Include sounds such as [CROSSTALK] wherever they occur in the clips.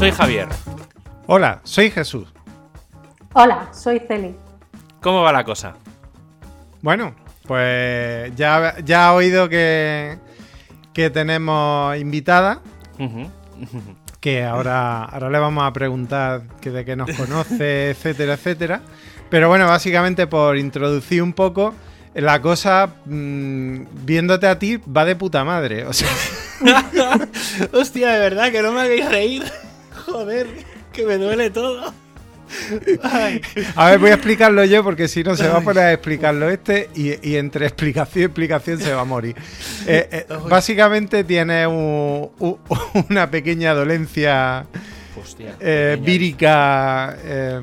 soy Javier. Hola, soy Jesús. Hola, soy Celi. ¿Cómo va la cosa? Bueno, pues ya, ya ha oído que, que tenemos invitada, que ahora, ahora le vamos a preguntar que de qué nos conoce, [LAUGHS] etcétera, etcétera. Pero bueno, básicamente por introducir un poco, la cosa, mm, viéndote a ti, va de puta madre. O sea, [LAUGHS] Hostia, de verdad que no me hagáis reír. [LAUGHS] Joder, que me duele todo. Ay. a ver, voy a explicarlo yo porque si no se va a poner a explicarlo este y, y entre explicación y explicación se va a morir. Eh, eh, básicamente tiene un- [LAUGHS] una pequeña dolencia Hostia. eh, vírica, eh,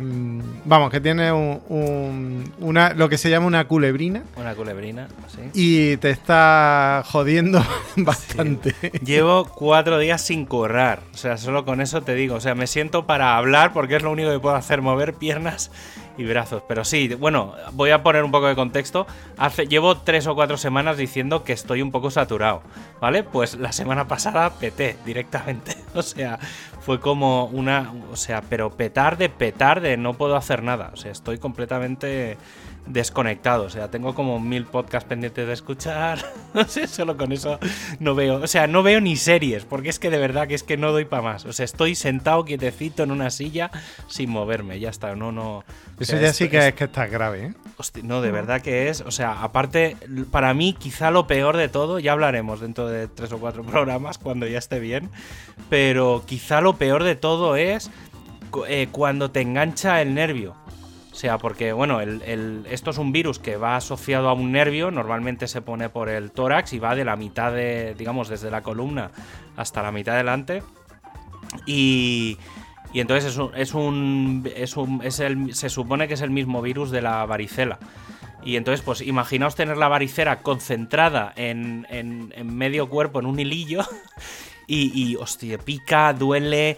vamos, que tiene un- un- una, lo que se llama una culebrina Una culebrina, sí. y te está jodiendo [LAUGHS] bastante. Llevo cuatro días sin currar. O sea, solo con eso te digo. O sea, me siento para hablar porque es lo único que puedo hacer, mover piernas y brazos. Pero sí, bueno, voy a poner un poco de contexto. Hace, llevo tres o cuatro semanas diciendo que estoy un poco saturado. ¿Vale? Pues la semana pasada peté directamente. [LAUGHS] O sea, fue como una. O sea, pero petar de petar de no puedo hacer nada. O sea, estoy completamente desconectado. O sea, tengo como mil podcasts pendientes de escuchar. [LAUGHS] No sé, solo con eso no veo. O sea, no veo ni series, porque es que de verdad que es que no doy para más. O sea, estoy sentado quietecito en una silla sin moverme. Ya está, no, no. o Eso sea, ya sí que es que está grave, ¿eh? No, de verdad que es. O sea, aparte, para mí, quizá lo peor de todo, ya hablaremos dentro de tres o cuatro [LAUGHS] programas cuando ya esté bien. Pero quizá lo peor de todo es eh, cuando te engancha el nervio. O sea, porque, bueno, esto es un virus que va asociado a un nervio, normalmente se pone por el tórax y va de la mitad de, digamos, desde la columna hasta la mitad delante. Y, y entonces es un, es un, es un- es el, se supone que es el mismo virus de la varicela. Y entonces, pues imaginaos tener la varicela concentrada en, en- en medio cuerpo, en un hilillo, [LAUGHS] y, y, hostia, pica, duele,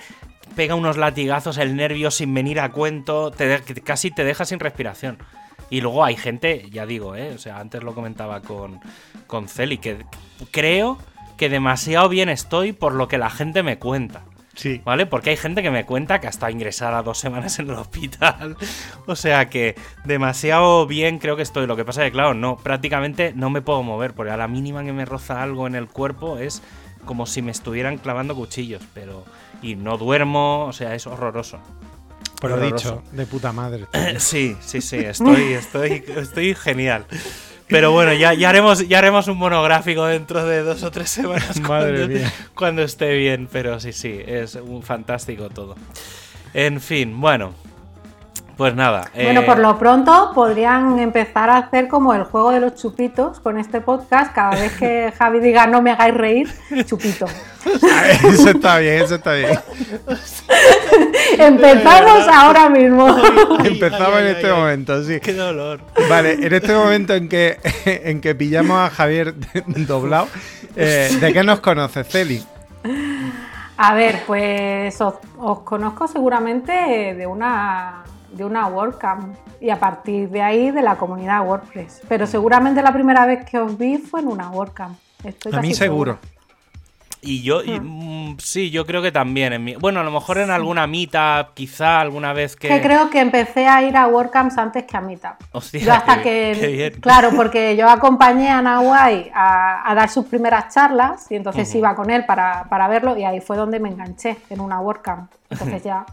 pega unos latigazos el nervio sin venir a cuento, te de- casi te deja sin respiración. Y luego hay gente, ya digo, ¿eh? o sea, antes lo comentaba con, con Celi, que creo que demasiado bien estoy por lo que la gente me cuenta. Sí. ¿Vale? Porque hay gente que me cuenta que hasta ingresada dos semanas en el hospital. [LAUGHS] O sea que demasiado bien creo que estoy. Lo que pasa es que, claro, no, prácticamente no me puedo mover. Porque a la mínima que me roza algo en el cuerpo es como si me estuvieran clavando cuchillos. Pero. Y no duermo, o sea, es horroroso. Por lo dicho, de puta madre. [CLEARS THROAT] Sí, sí, sí, estoy, [LAUGHS] estoy, estoy genial. Pero bueno, ya, ya, haremos, ya haremos un monográfico dentro de dos o tres semanas [LAUGHS] Madre cuando, mía. cuando esté bien. Pero sí, sí, es un fantástico todo. En fin, bueno. Pues nada. Bueno, eh, por lo pronto podrían empezar a hacer como el juego de los chupitos con este podcast. Cada vez que [LAUGHS] Javi diga no me hagáis reír, chupito. [LAUGHS] eso está bien, eso está bien. [LAUGHS] Empezamos ahora mismo. Ay, Empezamos ay, en ay, este ay. momento, sí. Qué dolor. Vale, en este momento en que, en que pillamos a Javier doblado, eh, ¿de qué nos conoces, Celi? A ver, pues os, os conozco seguramente de una, de una WordCamp y a partir de ahí de la comunidad WordPress. Pero seguramente la primera vez que os vi fue en una WordCamp. Estoy A mí seguro. Y yo, y, mm, sí, yo creo que también. En mi, bueno, a lo mejor en alguna meetup, quizá alguna vez que. Que creo que empecé a ir a WordCamps antes que a Meetup. Hostia, yo hasta qué- que, qué bien. claro, porque [LAUGHS] yo acompañé a Nahuay a, a dar sus primeras charlas y entonces iba con él para, para verlo y ahí fue donde me enganché en una WordCamp. Entonces ya,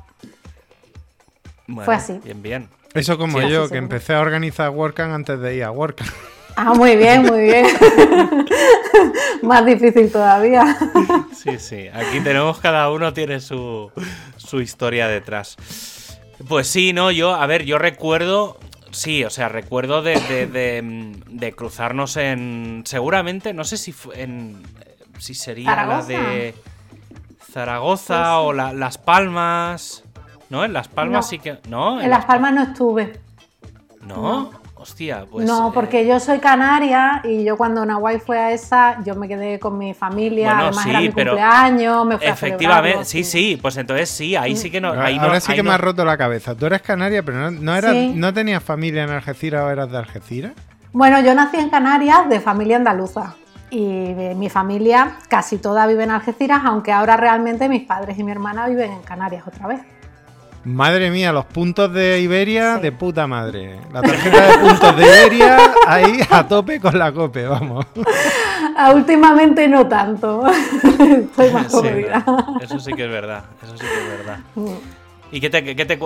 Bueno, fue así. Bien, bien. Eso como Sí, yo, que seguro. empecé a organizar WordCamp antes de ir a WordCamp. ah, muy bien, muy bien. [LAUGHS] Más difícil todavía. Sí, sí. Aquí tenemos, cada uno tiene su, su historia detrás. Pues sí, no, yo, a ver, yo recuerdo. Sí, o sea, recuerdo de, de, de- de cruzarnos en. Seguramente, no sé si fue en. Si sería la de. Zaragoza Sí, sí. o la- Las Palmas. ¿No? En Las Palmas No. sí que. ¿No? En Las Palmas no estuve. ¿No? Hostia, pues. no, eh, porque yo soy canaria y yo cuando Nahuay fue a esa, yo me quedé con mi familia, Bueno, además sí, era mi pero cumpleaños, me fui a Efectivamente, sí, sí, pues entonces sí, ahí sí que no. Ahí Ahora no- sí ahí que me no- has roto la cabeza. Tú eres canaria, pero no, no, eras, Sí. no tenías familia en Algeciras o eras de Algeciras. Bueno, yo nací en Canarias de familia andaluza. Y mi familia casi toda vive en Algeciras, aunque ahora realmente mis padres y mi hermana viven en Canarias otra vez. Madre mía, los puntos de Iberia de puta madre. La tarjeta de puntos de Iberia ahí a tope con la cope, vamos. [LAUGHS] Ah, últimamente no tanto. [LAUGHS] Estoy más Eso sí que es verdad. Eso sí que es verdad. Mm. ¿Y qué te, qué te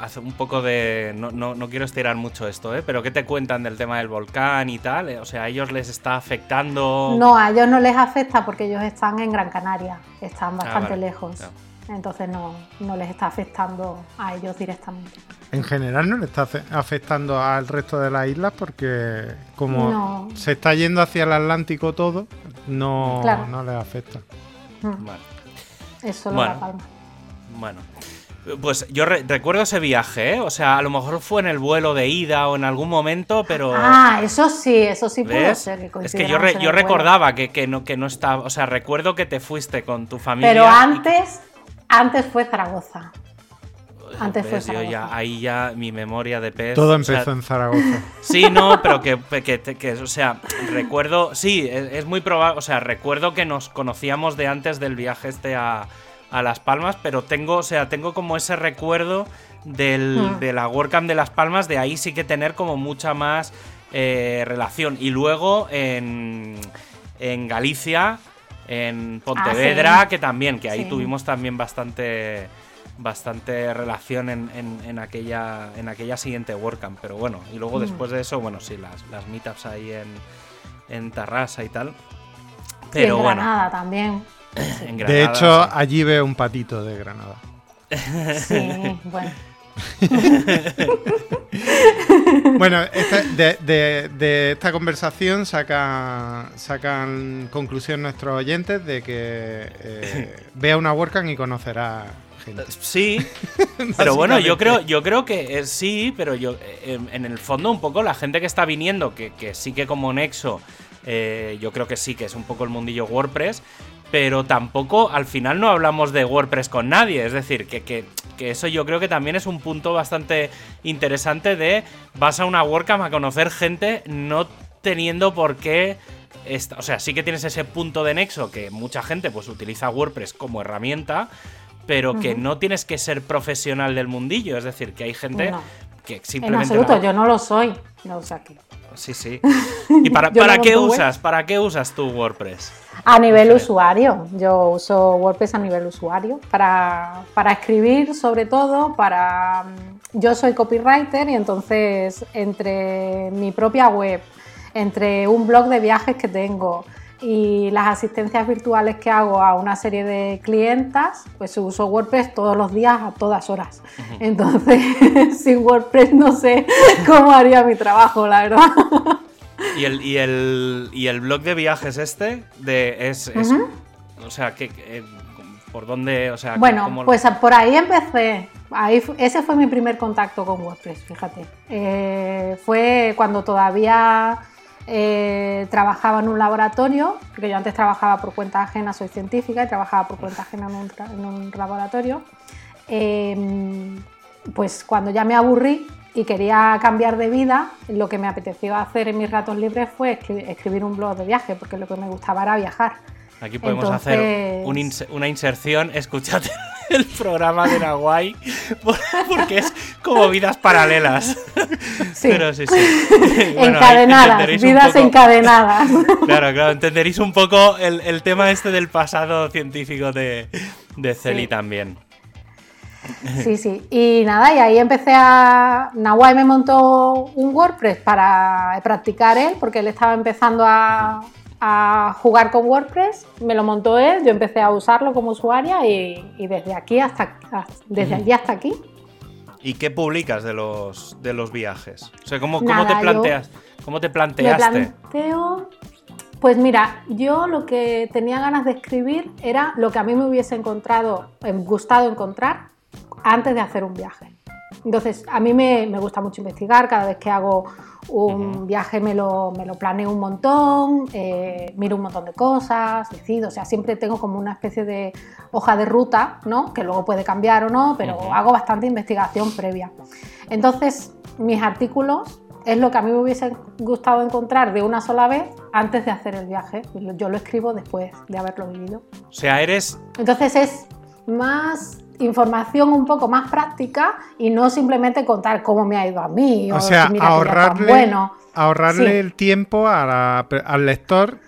hace un poco de. No, no, quiero estirar mucho esto, ¿eh? Pero ¿qué te cuentan del tema del volcán y tal? O sea, ¿a ellos les está afectando? No, a ellos no les afecta porque ellos están en Gran Canaria, están ah, bastante lejos entonces no, les está afectando a ellos directamente. En general no le está afectando al resto de las islas porque como se está yendo hacia el Atlántico todo, no, no les afecta. Mm. Es solo bueno, La Palma. Bueno. Pues yo recuerdo ese viaje, ¿eh? O sea, a lo mejor fue en el vuelo de ida o en algún momento, pero... Ah, eso sí, eso sí puede ser. es que yo, yo recordaba que, que, no, que no estaba... O sea, recuerdo que te fuiste con tu familia... Pero antes... Antes fue Zaragoza. Antes fue Zaragoza. Ya, ahí ya mi memoria de pez. Todo empezó en Zaragoza. [LAUGHS] Sí, no, pero que, que, o sea, recuerdo, sí, es, muy probable, o sea, recuerdo que nos conocíamos de antes del viaje este a, Las Palmas, pero tengo, o sea, tengo como ese recuerdo del, hmm. de la WordCamp de Las Palmas, de ahí sí que tener como mucha más eh, relación. Y luego en, en Galicia en Pontevedra, ah, que también, que ahí tuvimos también bastante bastante relación en, aquella en aquella siguiente WordCamp, pero bueno, y luego mm. después de eso, bueno, sí, las, las meetups ahí en, en Tarrasa y tal. Pero en bueno. Granada también. [CLEARS THROAT] de hecho, allí veo un patito de Granada. [LAUGHS] Sí, bueno. [LAUGHS] bueno, de, esta conversación saca, sacan conclusión nuestros oyentes de que eh, vea una WordCamp y conocerá gente. Sí, [LAUGHS] pero bueno, yo creo, yo creo que sí, pero yo eh, en, el fondo un poco la gente que está viniendo, que, sí que como Nexo, eh, yo creo que sí, que es un poco el mundillo WordPress, pero tampoco al final no hablamos de WordPress con nadie. Es decir, que, eso yo creo que también es un punto bastante interesante de vas a una WordCamp a conocer gente no teniendo por qué... o sea, sí que tienes ese punto de nexo que mucha gente pues utiliza WordPress como herramienta, pero que no tienes que ser profesional del mundillo. Es decir, que hay gente que simplemente... En absoluto, yo no lo soy. No, o sea, que... Sí, sí. [LAUGHS] ¿Y para, para qué usas? ¿Para qué usas tu WordPress? A nivel usuario. Yo uso WordPress a nivel usuario para, para escribir, sobre todo, para. Mm, yo soy copywriter y entonces entre mi propia web, entre un blog de viajes que tengo, y las asistencias virtuales que hago a una serie de clientas, pues uso WordPress todos los días a todas horas. Entonces, [LAUGHS] sin WordPress no sé [LAUGHS] cómo haría mi trabajo, la verdad. [LAUGHS] ¿Y el, y el, y el blog de viajes este? De, es, O sea, que, eh, ¿por dónde? O sea, bueno, pues por ahí empecé. Ahí, ese fue mi primer contacto con WordPress, fíjate. Eh, fue cuando todavía eh, trabajaba en un laboratorio, porque yo antes trabajaba por cuenta ajena, soy científica y trabajaba por cuenta ajena en un, laboratorio. Em, pues cuando ya me aburrí y quería cambiar de vida, lo que me apeteció hacer en mis ratos libres fue escribir un blog de viaje, porque lo que me gustaba era viajar. Aquí podemos hacer una inserción, escúchate [LAUGHS] el programa de Nahuay, porque es como vidas paralelas. Sí. Pero sí, sí. [LAUGHS] encadenadas, vidas encadenadas. [LAUGHS] Claro, claro, entenderéis un poco el, tema este del pasado científico de, de Celi también. Sí, sí. Y nada, y ahí empecé a. Nahuay me montó un WordPress para practicar él, porque él estaba empezando a, a jugar con WordPress, me lo montó él, yo empecé a usarlo como usuaria y, desde aquí hasta desde allí hasta aquí. ¿Y qué publicas de los de los viajes? O sea, ¿cómo, te planteas? ¿Cómo te planteaste? planteo, pues mira, yo lo que tenía ganas de escribir era lo que a mí me hubiese encontrado, gustado encontrar antes de hacer un viaje. Entonces, a mí me, me gusta mucho investigar, cada vez que hago un viaje me lo, me lo planeo un montón, eh, miro un montón de cosas, decido, o sea, siempre tengo como una especie de hoja de ruta, ¿no? Que luego puede cambiar o no, pero hago bastante investigación previa. Entonces, mis artículos es lo que a mí me hubiese gustado encontrar de una sola vez antes de hacer el viaje. Yo lo escribo después de haberlo vivido. O sea, eres... Entonces es más información un poco más práctica y no simplemente contar cómo me ha ido a mí. O, sea, ahorrarle, bueno. ahorrarle el tiempo al lector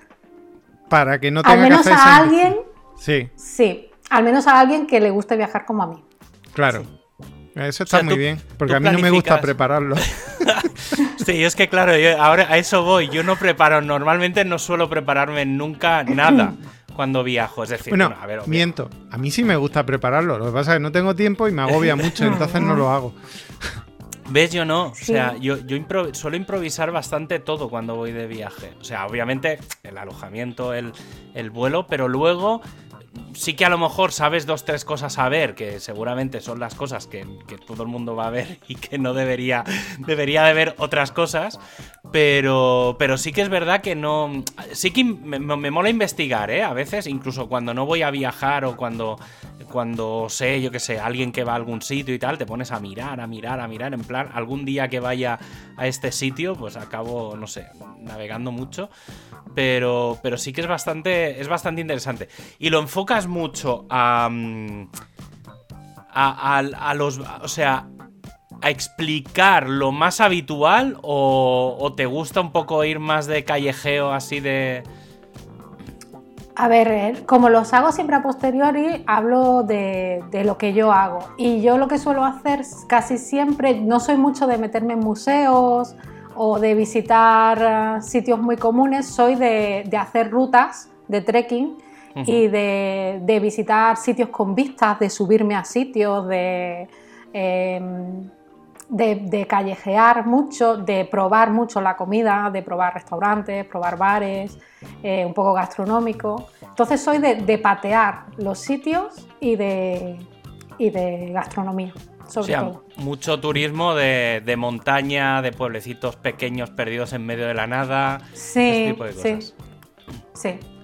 para que no tenga al menos a alguien. Sí. Sí, al menos a alguien que le guste viajar como a mí. Claro. Eso está muy bien, porque a mí no me gusta prepararlo. [LAUGHS] sí, es que claro, ahora a eso voy. Yo no preparo, normalmente no suelo prepararme nunca nada cuando viajo. Es decir, bueno, a ver, miento. A mí sí me gusta prepararlo. Lo que pasa es que no tengo tiempo y me agobia [LAUGHS] mucho, entonces no lo hago. [LAUGHS] ¿Ves? Yo no. O sea, yo, yo suelo improvisar bastante todo cuando voy de viaje. O sea, obviamente el alojamiento, el, el vuelo, pero luego sí que a lo mejor sabes dos, tres cosas a ver, que seguramente son las cosas que, todo el mundo va a ver [LAUGHS] y que no debería, debería de ver otras cosas, pero, pero sí que es verdad que no... Sí que me, mola investigar, ¿eh? A veces, incluso cuando no voy a viajar o cuando, cuando sé, yo qué sé, alguien que va a algún sitio y tal, te pones a mirar, a mirar, a mirar, en plan, algún día que vaya a este sitio, pues acabo, no sé, navegando mucho, pero, pero sí que es bastante, es bastante interesante. Y lo enfocas mucho a, mm, a, a, los. O sea, a explicar lo más habitual o, te gusta un poco ir más de callejeo así de... A ver, eh, como los hago siempre a posteriori, hablo de, de, lo que yo hago. Y yo lo que suelo hacer casi siempre, no soy mucho de meterme en museos o de visitar eh, sitios muy comunes, soy de, de hacer rutas de trekking y de, visitar sitios con vistas, de subirme a sitios, de, em, de, callejear mucho, de probar mucho la comida, de probar restaurantes, probar bares, eh, un poco gastronómico. Entonces soy de, patear los sitios y de, y de gastronomía. Sobre todo. mucho turismo de, montaña, de pueblecitos pequeños perdidos en medio de la nada. Sí, tipo de cosas. sí. sí.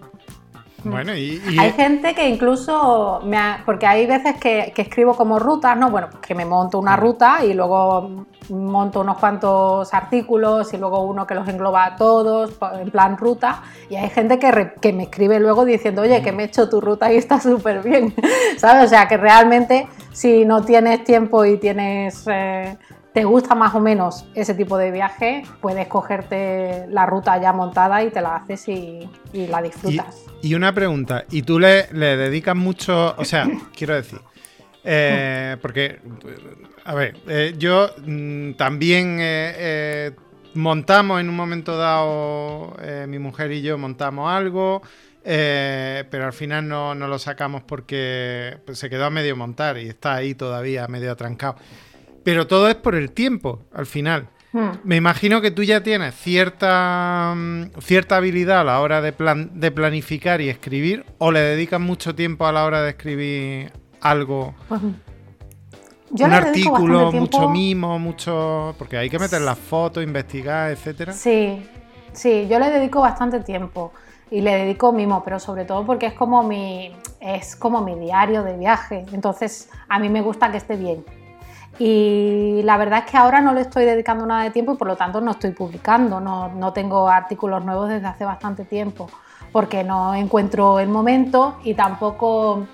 Bueno, y, Hay gente que incluso, me porque hay veces que, escribo como rutas, ¿no? Bueno, que me monto una ruta y luego monto unos cuantos artículos y luego uno que los engloba a todos, en plan ruta. Y hay gente que, que me escribe luego diciendo, oye, que me he hecho tu ruta y está súper bien, [LAUGHS] ¿sabes? O sea, que realmente si no tienes tiempo y tienes... Eh, te gusta más o menos ese tipo de viaje, puedes cogerte la ruta ya montada y te la haces y, la disfrutas. Y, una pregunta, ¿y tú le, dedicas mucho, o sea, [COUGHS] quiero decir, eh, porque, a ver, eh, yo mm, también eh, montamos en un momento dado, mi mujer y yo montamos algo, pero al final no, no lo sacamos porque pues, se quedó a medio montar y está ahí todavía medio atrancado. Pero todo es por el tiempo, al final. Hmm. Me imagino que tú ya tienes cierta, mm, cierta habilidad a la hora de, plan, de planificar y escribir, o le dedicas mucho tiempo a la hora de escribir algo. Pues, un artículo, mucho mimo, mucho. Porque hay que meter las fotos, investigar, etcétera. Sí, sí, yo le dedico bastante tiempo y le dedico mimo, pero sobre todo porque es como mi, es como mi diario de viaje. Entonces, a mí me gusta que esté bien. Y la verdad es que ahora no le estoy dedicando nada de tiempo y por lo tanto no estoy publicando, no, no tengo artículos nuevos desde hace bastante tiempo porque no encuentro el momento y tampoco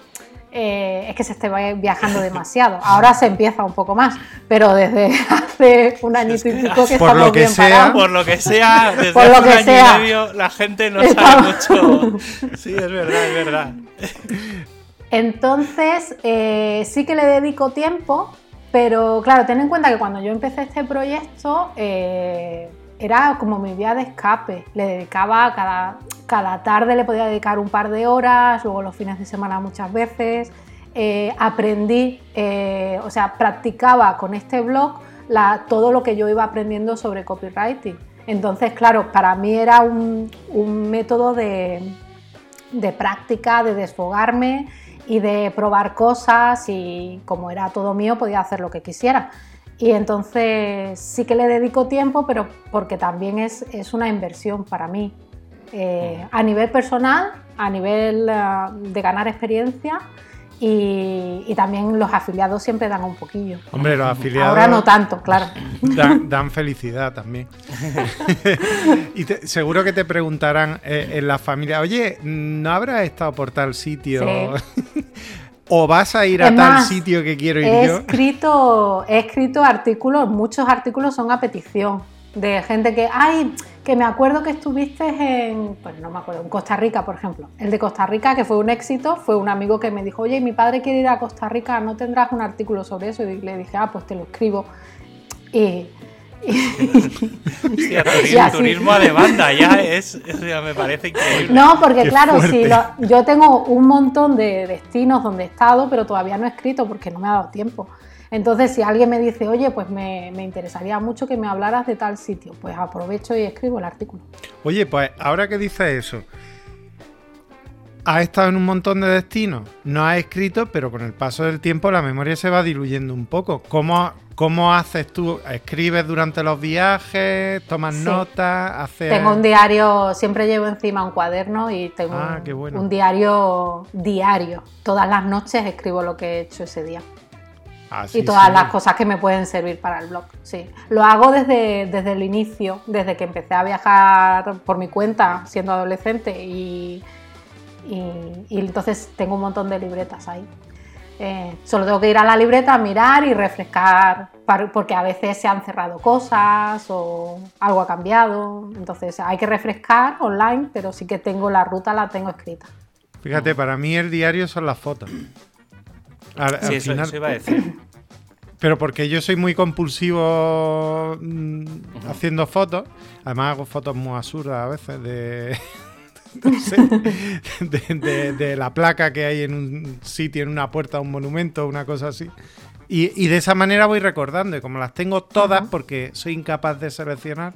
eh, es que se esté viajando demasiado. [LAUGHS] Ahora se empieza un poco más, pero desde [LAUGHS] hace un añito y pico que por lo que bien sea, Por lo que sea, [LAUGHS] desde por lo que sea, y medio la gente no sabe mucho. Sí, es verdad, es verdad. Entonces, eh, sí que le dedico tiempo, pero claro, ten en cuenta que cuando yo empecé este proyecto eh, era como mi vía de escape. Le dedicaba cada, cada tarde, le podía dedicar un par de horas, luego los fines de semana muchas veces. Eh, aprendí, eh, o sea, practicaba con este blog todo lo que yo iba aprendiendo sobre copywriting. Entonces, claro, para mí era un, método de, de práctica, de desfogarme y de probar cosas y como era todo mío podía hacer lo que quisiera. Y entonces sí que le dedico tiempo, pero porque también es, es una inversión para mí. Eh, a nivel personal, a nivel eh, de ganar experiencia Y, también los afiliados siempre dan un poquillo. Hombre, los afiliados. Ahora no tanto, claro. Dan, [LAUGHS] felicidad también. [LAUGHS] y seguro que te preguntarán eh, en la familia, oye, ¿no habrás estado por tal sitio? [LAUGHS] ¿O vas a ir a tal sitio que quiero ir he yo? Escrito, he escrito artículos, muchos artículos son a petición de gente que, ay, que me acuerdo que estuviste en, pues no me acuerdo, en Costa Rica, por ejemplo. El de Costa Rica, que fue un éxito, fue un amigo que me dijo, oye, mi padre quiere ir a Costa Rica, ¿no tendrás un artículo sobre eso? Y le dije, ah, pues te lo escribo. Y... [LAUGHS] turismo, a demanda, ya es, eso ya me parece increíble. No, porque claro, si yo tengo un montón de destinos donde he estado, pero todavía no he escrito porque no me ha dado tiempo. Entonces, si alguien me dice, oye, pues me, interesaría mucho que me hablaras de tal sitio, pues aprovecho y escribo el artículo. Oye, pues ahora que dices eso, has estado en un montón de destinos, no has escrito, pero con el paso del tiempo la memoria se va diluyendo un poco. ¿Cómo, cómo haces tú? ¿Escribes durante los viajes? ¿Tomas notas? Haces... Tengo un diario, siempre llevo encima un cuaderno y tengo ah, un diario diario. Todas las noches escribo lo que he hecho ese día. Ah, y todas las cosas que me pueden servir para el blog. Sí, lo hago desde, desde el inicio, desde que empecé a viajar por mi cuenta siendo adolescente y, y, entonces tengo un montón de libretas ahí. Eh, solo tengo que ir a la libreta a mirar y refrescar, porque a veces se han cerrado cosas o algo ha cambiado. Entonces hay que refrescar online, pero sí que tengo la ruta, la tengo escrita. Fíjate, para mí el diario son las fotos sí, eso, iba a decir. [CLEARS THROAT] Pero porque yo soy muy compulsivo mm, haciendo fotos. Además hago fotos muy absurdas a veces [LAUGHS] [LAUGHS] de, de, la placa que hay en un sitio, en una puerta, un monumento, una cosa así. Y, de esa manera voy recordando. Y como las tengo todas porque soy incapaz de seleccionar,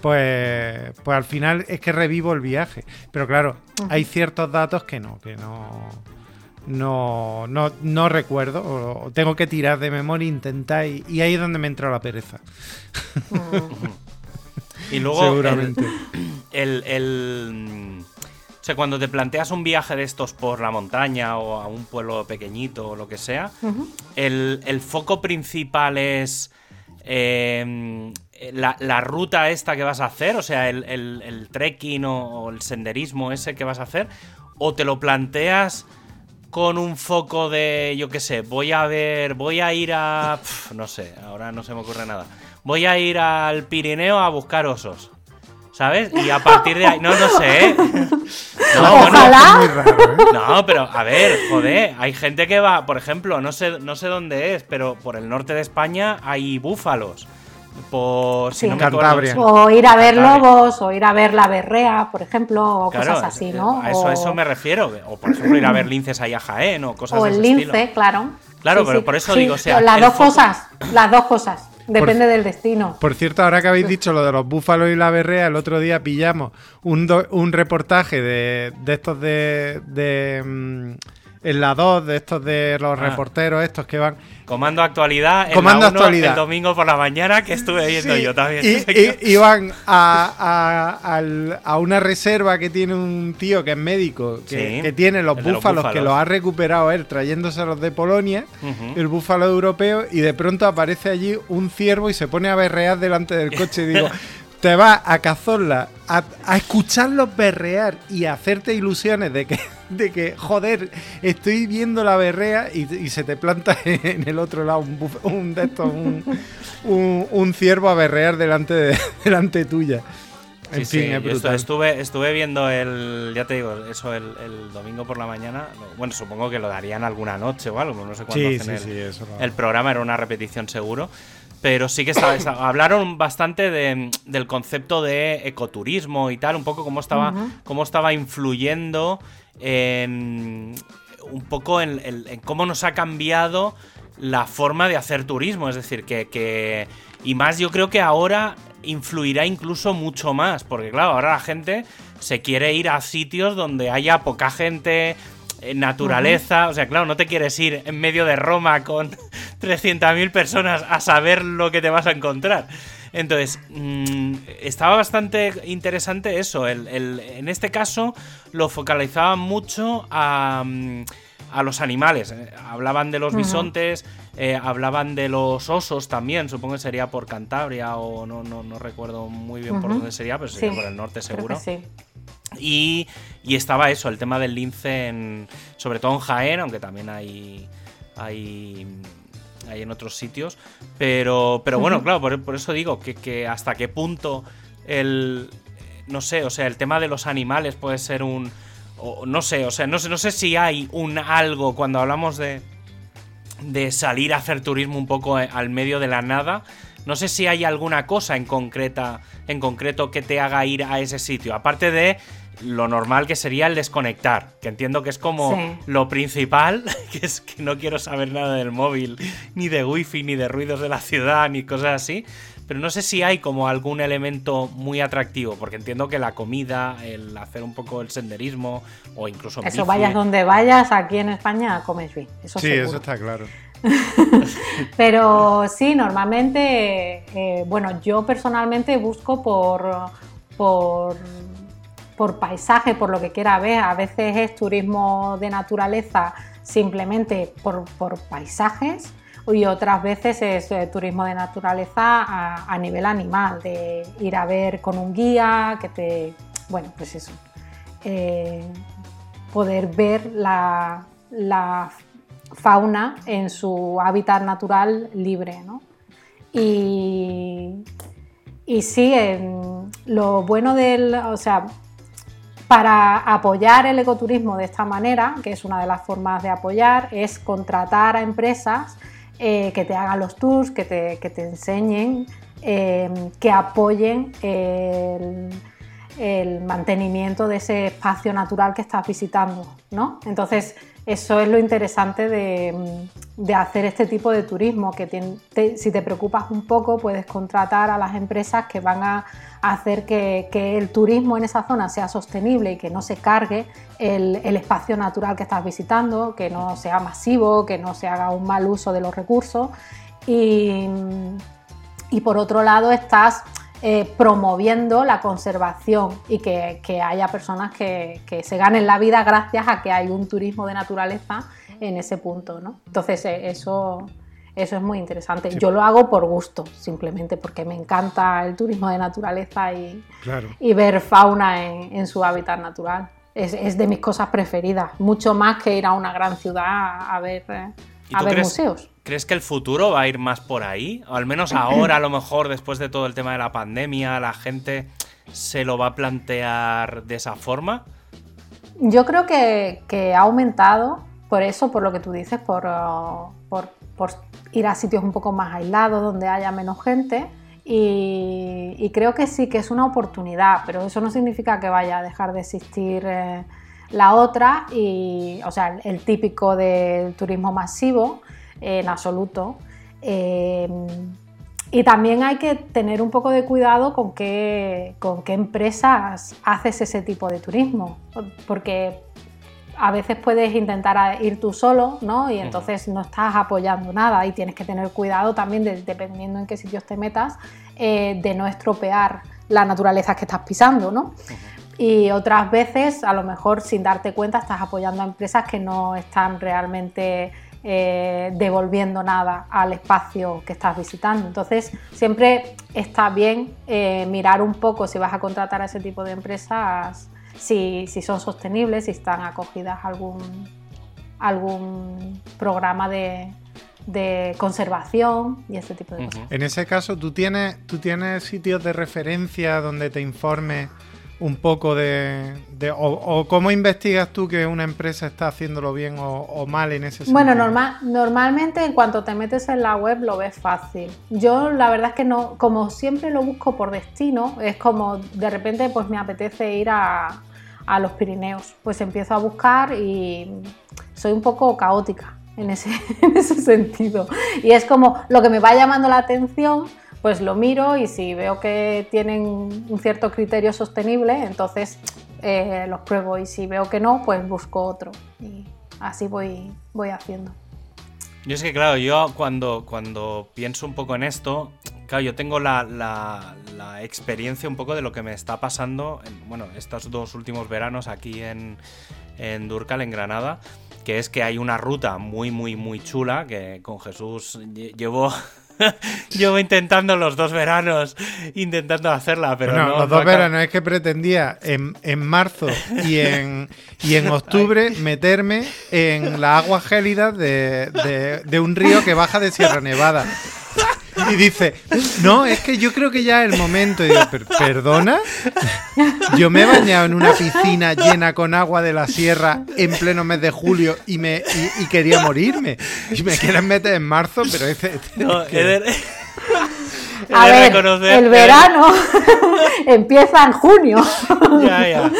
pues, pues al final es que revivo el viaje. Pero claro, hay ciertos datos que no, que no no, no, no recuerdo, o tengo que tirar de memoria, intentar, y, ahí es donde me entra la pereza. [LAUGHS] y luego, seguramente. El, el, o sea, cuando te planteas un viaje de estos por la montaña o a un pueblo pequeñito o lo que sea, el, foco principal es em, la, ruta esta que vas a hacer, o sea, el, trekking o el senderismo ese que vas a hacer, o te lo planteas con un foco de, yo qué sé, voy a ver, voy a ir a... no sé, ahora no se me ocurre nada. Voy a ir al Pirineo a buscar osos. ¿Sabes? Y a partir de ahí, no, no sé. ¿eh? No, [LAUGHS] No, ¿eh? [LAUGHS] no, pero a ver, joder, hay gente que va, por ejemplo, no sé, no sé dónde es, pero por el norte de España hay búfalos por si no o ir a ver lobos o ir a ver la berrea por ejemplo o cosas así no a eso, eso me refiero o por ejemplo ir a ver linces ahí a Jaén o cosas o el lince claro. Claro pero por eso digo o sea las dos cosas las dos cosas Depende del destino. Por cierto, ahora que habéis dicho lo de los búfalos y la berrea, el otro día pillamos un, un reportaje de, de estos de, de mm, en la 2 de estos de los ah. reporteros estos que van Comando actualidad, Comando actualidad. el domingo por la mañana que estuve viendo yo también. Y, [LAUGHS] van a, una reserva que tiene un tío que es médico, que, tiene los búfalos, que los ha recuperado él trayéndoselos de Polonia, el búfalo europeo, y de pronto aparece allí un ciervo y se pone a berrear delante del coche. Y digo, [LAUGHS] te vas a cazorla, a, a, escucharlos berrear y a hacerte ilusiones de que, [LAUGHS] de que joder, estoy viendo la berrea y, se te planta [LAUGHS] en el otro lado un, un de estos, un, ciervo a berrear delante, de, [LAUGHS] delante tuya. En fin, Estuve, estuve viendo el, ya te digo, eso el, domingo por la mañana. Bueno, supongo que lo darían alguna noche o algo, no sé cuándo hacen el, el programa, era una repetición seguro pero sí que hablaron bastante del concepto de ecoturismo y tal, un poco cómo estaba, cómo estaba influyendo en, un poco en, cómo nos ha cambiado la forma de hacer turismo. Es decir, que, Y más yo creo que ahora influirá incluso mucho más, porque claro, ahora la gente se quiere ir a sitios donde haya poca gente, naturaleza. O sea, claro, no te quieres ir en medio de Roma con [LAUGHS] 300.000 personas a saber lo que te vas a encontrar. Entonces, mm, estaba bastante interesante eso. en este caso, lo focalizaba mucho a. Mm, a los animales. Eh, hablaban de los bisontes, eh, hablaban de los osos también, supongo que sería por Cantabria o no, no, no recuerdo muy bien por dónde sería, pero sería por el norte seguro. Y, y, estaba eso, el tema del lince, en, sobre todo en Jaén, aunque también hay, hay, hay en otros sitios. Pero, pero bueno, claro, por, eso digo que, que, hasta qué punto el... No sé, o sea, el tema de los animales puede ser un... no sé, o sea, no sé, no sé si hay un algo cuando hablamos de, de salir a hacer turismo un poco eh, al medio de la nada. No sé si hay alguna cosa en concreta, en concreto que te haga ir a ese sitio. Aparte de lo normal que sería el desconectar, que entiendo que es como lo principal, [LAUGHS] que es que no quiero saber nada del móvil, ni de wifi, ni de ruidos de la ciudad, ni cosas así. Pero no sé si hay como algún elemento muy atractivo, porque entiendo que la comida, el hacer un poco el senderismo, o incluso... Eso vayas donde vayas, aquí en España comes bien. Eso sí, eso está claro. [LAUGHS] Pero sí, normalmente, eh, bueno, yo personalmente busco por, por por paisaje, por lo que quiera ver. A veces es turismo de naturaleza simplemente por, paisajes y otras veces es eh, turismo de naturaleza a, nivel animal, de ir a ver con un guía, que te... Bueno, pues eso. Eh, poder ver la, fauna en su hábitat natural libre, ¿no? Y, sí, lo bueno del, o sea, para apoyar el ecoturismo de esta manera, que es una de las formas de apoyar, es contratar a empresas eh, que te hagan los tours, que te, enseñen, eh, que apoyen el, mantenimiento de ese espacio natural que estás visitando. ¿no? Entonces, eso es lo interesante de, hacer este tipo de turismo, que si te preocupas un poco puedes contratar a las empresas que van a hacer que, el turismo en esa zona sea sostenible y que no se cargue el, espacio natural que estás visitando, que no sea masivo, que no se haga un mal uso de los recursos. Y, y por otro lado estás eh, promoviendo la conservación y que, haya personas que, se ganen la vida gracias a que hay un turismo de naturaleza en ese punto. ¿no? Entonces, eh, eso, eso es muy interesante. Yo lo hago por gusto, simplemente porque me encanta el turismo de naturaleza y, y ver fauna en, su hábitat natural. Es, de mis cosas preferidas, mucho más que ir a una gran ciudad a ver, eh, a ver museos. ¿Crees que el futuro va a ir más por ahí? O al menos ahora, a lo mejor, después de todo el tema de la pandemia, la gente se lo va a plantear de esa forma. Yo creo que, ha aumentado por eso, por lo que tú dices, por, uh, por, ir a sitios un poco más aislados, donde haya menos gente. Y, creo que sí, que es una oportunidad, pero eso no significa que vaya a dejar de existir eh, la otra, y, o sea, el típico del turismo masivo en absoluto. Eh, y también hay que tener un poco de cuidado con qué, con qué empresas haces ese tipo de turismo, porque a veces puedes intentar ir tú solo, ¿no? Y entonces no estás apoyando nada y tienes que tener cuidado también, dependiendo en qué sitios te metas, eh, de no estropear la naturaleza que estás pisando, ¿no? Y otras veces, a lo mejor sin darte cuenta, estás apoyando a empresas que no están realmente eh, devolviendo nada al espacio que estás visitando. Entonces, siempre está bien eh, mirar un poco si vas a contratar a ese tipo de empresas, si, son sostenibles, si están acogidas a algún, algún programa de, conservación y ese tipo de cosas. En ese caso, ¿tú tienes, ¿tú tienes sitios de referencia donde te informe un poco de... o, cómo investigas tú que una empresa está haciéndolo bien o, mal en ese sentido? Bueno, normal, normalmente en cuanto te metes en la web lo ves fácil. Yo la verdad es que no, como siempre lo busco por destino, es como de repente pues me apetece ir a, a los Pirineos, pues empiezo a buscar y soy un poco caótica en ese, [LAUGHS] en ese sentido. Y es como lo que me va llamando la atención pues lo miro y si veo que tienen un cierto criterio sostenible, entonces eh, los pruebo y si veo que no, pues busco otro. Y así voy, voy haciendo. Yo es que, claro, yo cuando, cuando pienso un poco en esto, claro, yo tengo la, la, experiencia un poco de lo que me está pasando, en, bueno, estos dos últimos veranos aquí en, en Durcal, en Granada que es que hay una ruta muy, muy, muy chula que con Jesús llevo [LAUGHS] Llevo intentando los dos veranos, intentando hacerla, pero no. Los dos veranos es que pretendía en, marzo y en, y en [LAUGHS] octubre meterme en la agua gélida de, de un río que baja de Sierra Nevada. Y dice, no, es que yo creo que ya es el momento. Y digo, ¿perdona? Yo me he bañado en una piscina llena con agua de la sierra en pleno mes de julio y me y, quería morirme. Y me quieren meter en marzo, pero es... No, [LAUGHS] a ver, el verano [LAUGHS] empieza en junio. [LAUGHS] ya, ya.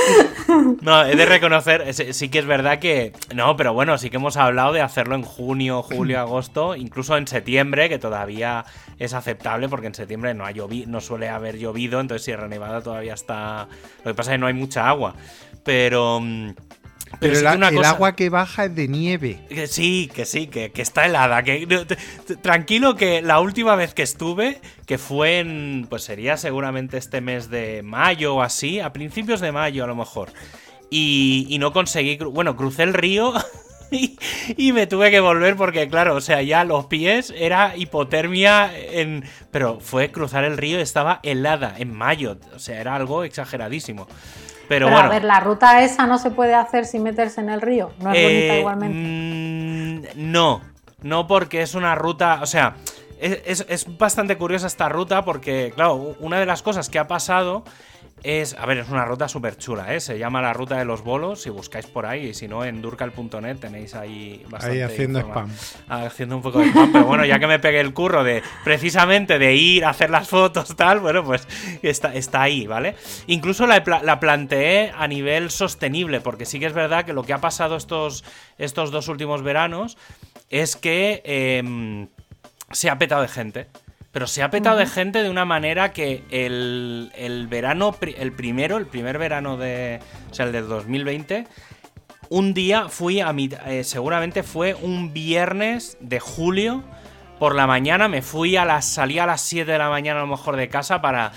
No, he de reconocer, sí que es verdad que. No, pero bueno, sí que hemos hablado de hacerlo en junio, julio, [CLEARS THROAT] agosto, incluso en septiembre, que todavía es aceptable, porque en septiembre no, ha llovido, no suele haber llovido, entonces Sierra Nevada todavía está. Lo que pasa es que no hay mucha agua. Pero. Pero, el agua que baja es de nieve. Que sí, que sí, que, está helada. Que, tranquilo que la última vez que estuve, que fue en, pues sería seguramente este mes de mayo o así, a principios de mayo a lo mejor. Y, no conseguí, bueno, crucé el río [LAUGHS] y, y, me tuve que volver porque, claro, o sea, ya los pies era hipotermia en... Pero fue cruzar el río, estaba helada en mayo, o sea, era algo exageradísimo. Pero, bueno. a ver, la ruta esa no se puede hacer sin meterse en el río. No es bonita eh, igualmente. Mm, no, no porque es una ruta, o sea, es, es, bastante curiosa esta ruta porque, claro, una de las cosas que ha pasado es, a ver, es una ruta súper chula, ¿eh? Se llama la ruta de los bolos, si buscáis por ahí, y si no, en durcal.net tenéis ahí bastante... Ahí haciendo spam. Ah, haciendo un poco de spam, pero bueno, ya que me pegué el curro de, precisamente, de ir a hacer las fotos, tal, bueno, pues está, está ahí, ¿vale? Incluso la, la, planteé a nivel sostenible, porque sí que es verdad que lo que ha pasado estos, estos dos últimos veranos es que em, se ha petado de gente. Pero se ha petado de gente de una manera que el, verano, el primero, el primer verano de. O sea, el del 2020. Un día fui a mi. Eh, seguramente fue un viernes de julio. Por la mañana me fui a las. Salí a las 7 de la mañana a lo mejor de casa para.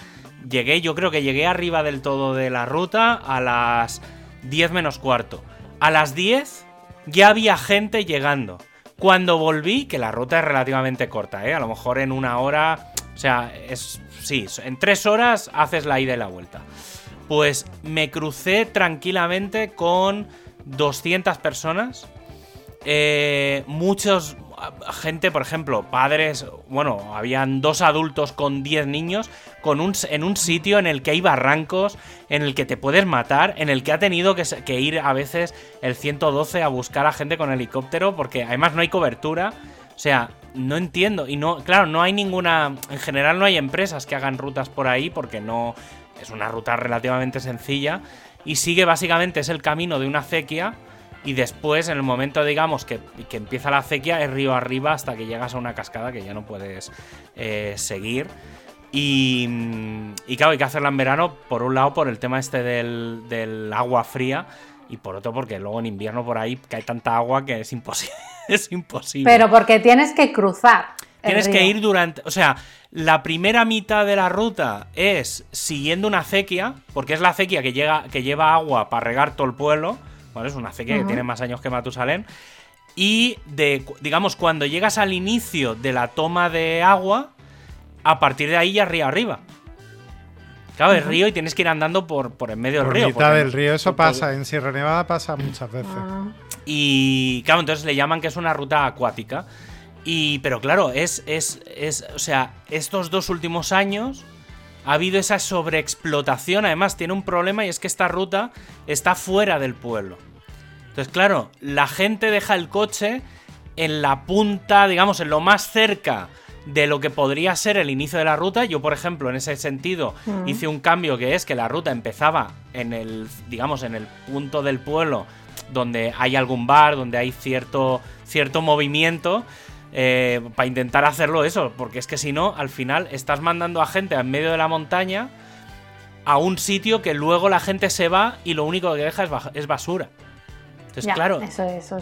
Llegué, yo creo que llegué arriba del todo de la ruta a las 10 menos cuarto. A las 10 ya había gente llegando. Cuando volví, que la ruta es relativamente corta, ¿eh? A lo mejor en una hora. O sea, es. Sí, en tres horas haces la ida y la vuelta. Pues me crucé tranquilamente con 200 personas. Eh, muchos, gente, por ejemplo, padres, bueno, habían dos adultos con 10 niños con un, en un sitio en el que hay barrancos, en el que te puedes matar, en el que ha tenido que, ir a veces el 112 a buscar a gente con helicóptero, porque además no hay cobertura. O sea, no entiendo. Y no, claro, no hay ninguna. En general no hay empresas que hagan rutas por ahí, porque no. Es una ruta relativamente sencilla. Y sigue básicamente, es el camino de una acequia y después, en el momento, digamos, que, empieza la acequia, es río arriba hasta que llegas a una cascada que ya no puedes eh, seguir. Y, y, claro, hay que hacerla en verano, por un lado, por el tema este del, agua fría, y por otro, porque luego en invierno por ahí cae tanta agua que es imposible. [LAUGHS] es imposible. Pero porque tienes que cruzar. Tienes que ir durante. O sea, la primera mitad de la ruta es siguiendo una acequia, porque es la acequia que, llega, que lleva agua para regar todo el pueblo. Es una acequia que tiene más años que Matusalén. Y de, digamos, cuando llegas al inicio de la toma de agua, a partir de ahí ya río arriba. Claro, el río y tienes que ir andando por, por en medio del río. mitad del río, eso pasa, en Sierra Nevada pasa muchas veces. Y claro, entonces le llaman que es una ruta acuática. Y, pero claro, es, es, es, o sea, estos dos últimos años ha habido esa sobreexplotación. Además, tiene un problema y es que esta ruta está fuera del pueblo. Entonces, claro, la gente deja el coche en la punta, digamos, en lo más cerca de lo que podría ser el inicio de la ruta. Yo, por ejemplo, en ese sentido, mm. hice un cambio que es que la ruta empezaba en el, digamos, en el punto del pueblo donde hay algún bar, donde hay cierto, cierto movimiento. Eh, para intentar hacerlo eso, porque es que si no, al final estás mandando a gente en medio de la montaña a un sitio que luego la gente se va y lo único que deja es, basura. Entonces, claro. Eso, eso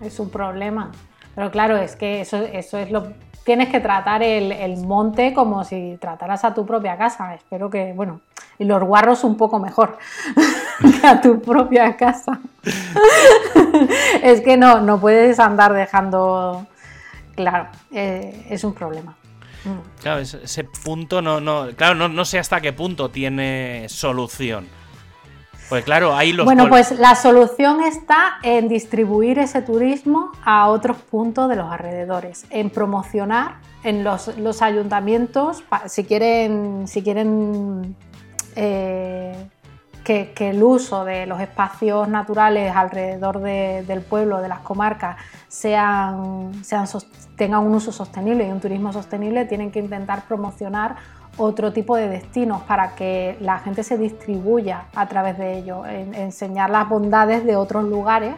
es, un problema. Pero claro, es que eso, eso es lo. Tienes que tratar el, el monte como si trataras a tu propia casa. Espero que, bueno, y los guarros un poco mejor [LAUGHS] que a tu propia casa. [LAUGHS] es que no, no puedes andar dejando. Claro, eh, es un problema. Mm. Claro, ese punto no, no, claro, no, no sé hasta qué punto tiene solución. Pues claro, ahí los. Bueno, pues la solución está en distribuir ese turismo a otros puntos de los alrededores, en promocionar en los, los ayuntamientos, si quieren, si quieren eh, que, el uso de los espacios naturales alrededor del pueblo, de las comarcas, sean, sean, tengan un uso sostenible y un turismo sostenible, tienen que intentar promocionar otro tipo de destinos para que la gente se distribuya a través de ello, enseñar las bondades de otros lugares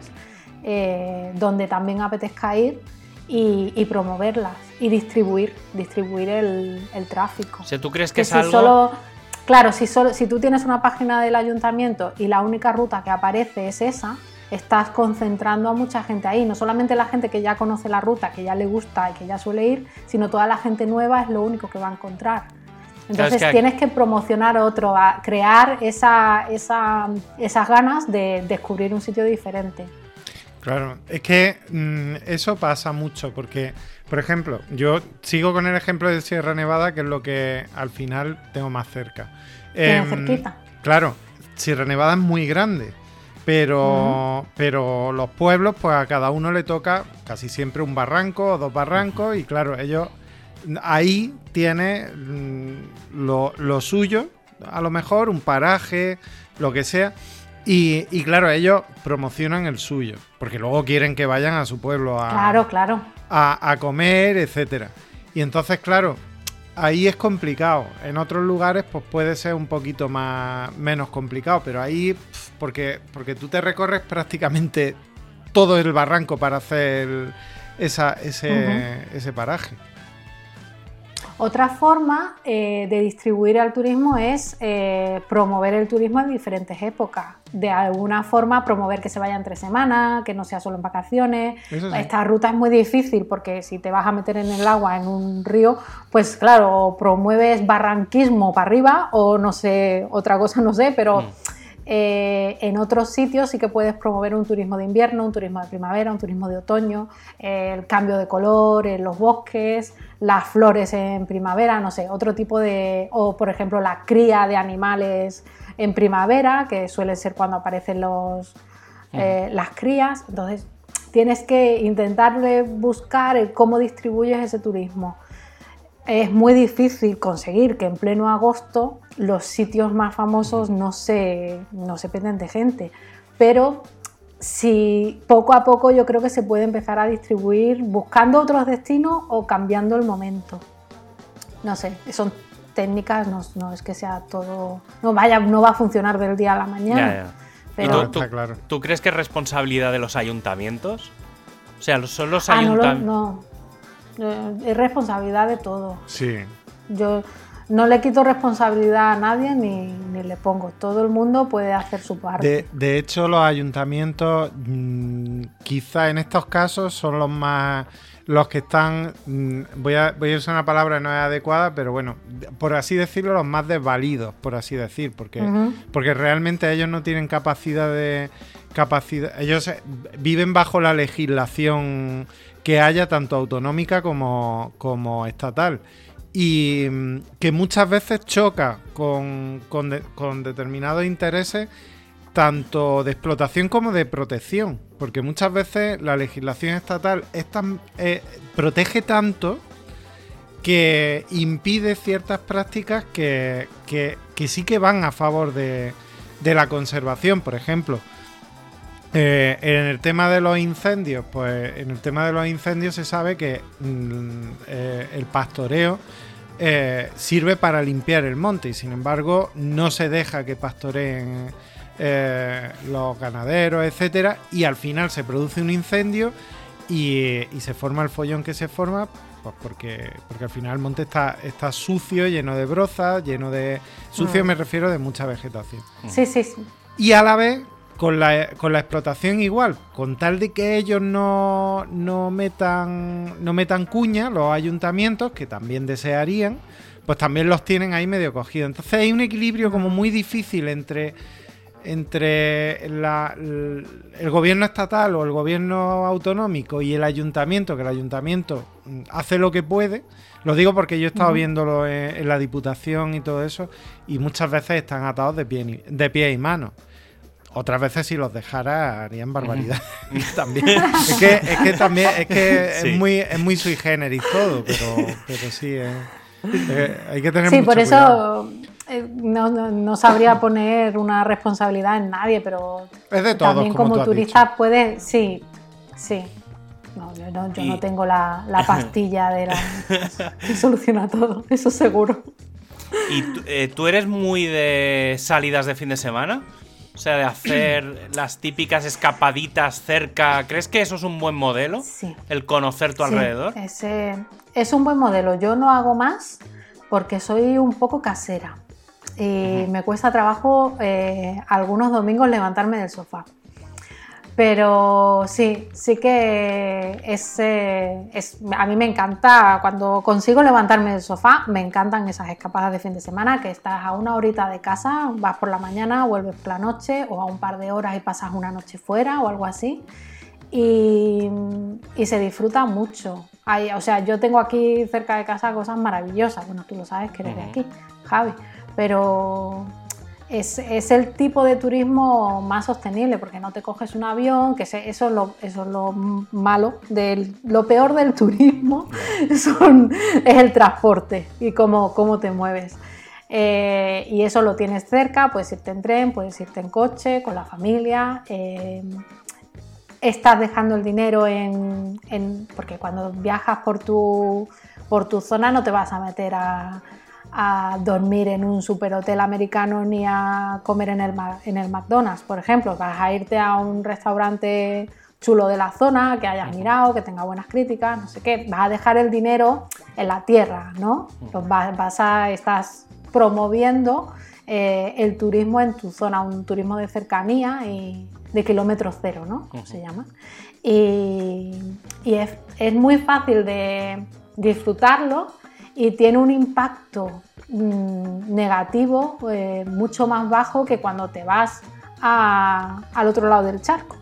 eh, donde también apetezca ir y, promoverlas y distribuir, distribuir el, tráfico. O ¿tú crees que, es algo... claro, si, solo, si tú tienes una página del ayuntamiento y la única ruta que aparece es esa, estás concentrando a mucha gente ahí. No solamente la gente que ya conoce la ruta, que ya le gusta y que ya suele ir, sino toda la gente nueva es lo único que va a encontrar. Entonces tienes que promocionar otro, crear esa, esas ganas de descubrir un sitio diferente. Claro, es que mm, eso pasa mucho porque, por ejemplo, yo sigo con el ejemplo de Sierra Nevada, que es lo que al final tengo más cerca. Eh, cerquita. Claro, Sierra Nevada es muy grande, pero, pero los pueblos, pues a cada uno le toca casi siempre un barranco o dos barrancos y claro, ellos ahí tiene mm, lo, suyo, a lo mejor, un paraje, lo que sea. Y, claro, ellos promocionan el suyo, porque luego quieren que vayan a su pueblo a, claro, claro. A, comer, etcétera. Y entonces, claro, ahí es complicado. En otros lugares, pues puede ser un poquito más menos complicado, pero ahí, porque, porque tú te recorres prácticamente todo el barranco para hacer esa, ese, ese paraje. Otra forma eh, de distribuir el turismo es eh, promover el turismo en diferentes épocas. De alguna forma, promover que se vaya entre semanas, que no sea solo en vacaciones. Esta ruta es muy difícil porque si te vas a meter en el agua, en un río, pues claro, promueves barranquismo para arriba o no sé, otra cosa no sé, pero... Mm. Eh, en otros sitios sí que puedes promover un turismo de invierno, un turismo de primavera, un turismo de otoño, el cambio de color en los bosques, las flores en primavera, no sé, otro tipo de, o por ejemplo la cría de animales en primavera, que suele ser cuando aparecen los, eh, las crías. Entonces tienes que intentar buscar cómo distribuyes ese turismo es muy difícil conseguir que en pleno agosto los sitios más famosos no se, no se penden de gente, pero si poco a poco yo creo que se puede empezar a distribuir buscando otros destinos o cambiando el momento. No sé, son técnicas, no, es que sea todo, no vaya, no va a funcionar del día a la mañana. Pero... tú, tú, crees que es responsabilidad de los ayuntamientos? O sea, son los ayuntamientos. no, eh, es responsabilidad de todo. Sí. Yo no le quito responsabilidad a nadie ni, le pongo. Todo el mundo puede hacer su parte. De, hecho, los ayuntamientos, mm, quizá en estos casos, son los más. Los que están, mm, voy a, voy a usar una palabra que no es adecuada, pero bueno, por así decirlo, los más desvalidos, por así decir, porque, porque realmente ellos no tienen capacidad de, capacidad, ellos viven bajo la legislación que haya tanto autonómica como, como estatal. Y mm, que muchas veces choca con, con, determinados intereses tanto de explotación como de protección, porque muchas veces la legislación estatal eh, protege tanto que impide ciertas prácticas que, que, sí que van a favor de, de la conservación. Por ejemplo, eh, en el tema de los incendios, pues en el tema de los incendios se sabe que mm, eh, el pastoreo eh, sirve para limpiar el monte y sin embargo no se deja que pastoreen los ganaderos, etcétera, y al final se produce un incendio y, se forma el follón que se forma. Pues porque, porque al final el monte está, está sucio, lleno de brozas, lleno de. Sucio mm. me refiero de mucha vegetación. Sí, sí, sí. Y a la vez con la, con la explotación igual, con tal de que ellos no, no, metan, no metan cuña, los ayuntamientos, que también desearían, pues también los tienen ahí medio cogidos. Entonces hay un equilibrio como muy difícil entre entre el gobierno estatal o el gobierno autonómico y el ayuntamiento, que el ayuntamiento mm, hace lo que puede, lo digo porque yo he estado viéndolo en, la diputación y todo eso, y muchas veces están atados de pie, de pie y mano. Otras veces si los dejara harían barbaridad. [LAUGHS] también. Es que, es que también es que es muy es muy sui generis todo, pero, pero sí, hay que tener Sí, por eso eh, no, no, sabría poner una responsabilidad en nadie, pero es de también como, turista puedes, sí, sí. No, yo no, yo no tengo la, la pastilla de la [LAUGHS] que soluciona todo, eso seguro. ¿Y eh, tú eres muy de salidas de fin de semana? O sea, de hacer [CLEARS THROAT] las típicas escapaditas cerca. ¿Crees que eso es un buen modelo? Sí. El conocer tu alrededor. Ese es un buen modelo. Yo no hago más porque soy un poco casera y me cuesta trabajo eh, algunos domingos levantarme del sofá. Pero sí, sí que es, eh, es, a mí me encanta, cuando consigo levantarme del sofá, me encantan esas escapadas de fin de semana, que estás a una horita de casa, vas por la mañana, vuelves por la noche, o a un par de horas y pasas una noche fuera o algo así. Y, y se disfruta mucho. Hay, o sea, yo tengo aquí cerca de casa cosas maravillosas. Bueno, tú lo sabes que eres de aquí, Javi pero es, el tipo de turismo más sostenible porque no te coges un avión, que eso es lo, eso es lo malo, del, lo peor del turismo [LAUGHS] es el transporte y cómo, cómo te mueves. Eh, y eso lo tienes cerca, puedes irte en tren, puedes irte en coche, con la familia. Eh, estás dejando el dinero en, en, porque cuando viajas por tu, por tu zona no te vas a meter a, a dormir en un superhotel americano ni a comer en el, en el McDonald's, por ejemplo. Vas a irte a un restaurante chulo de la zona, que hayas mirado, que tenga buenas críticas, no sé qué. Vas a dejar el dinero en la tierra, ¿no? vas, a, estás promoviendo eh, el turismo en tu zona, un turismo de cercanía y de kilómetro cero, ¿no? Como se llama. Y, es, es muy fácil de disfrutarlo y tiene un impacto mm, negativo eh, mucho más bajo que cuando te vas al otro lado del charco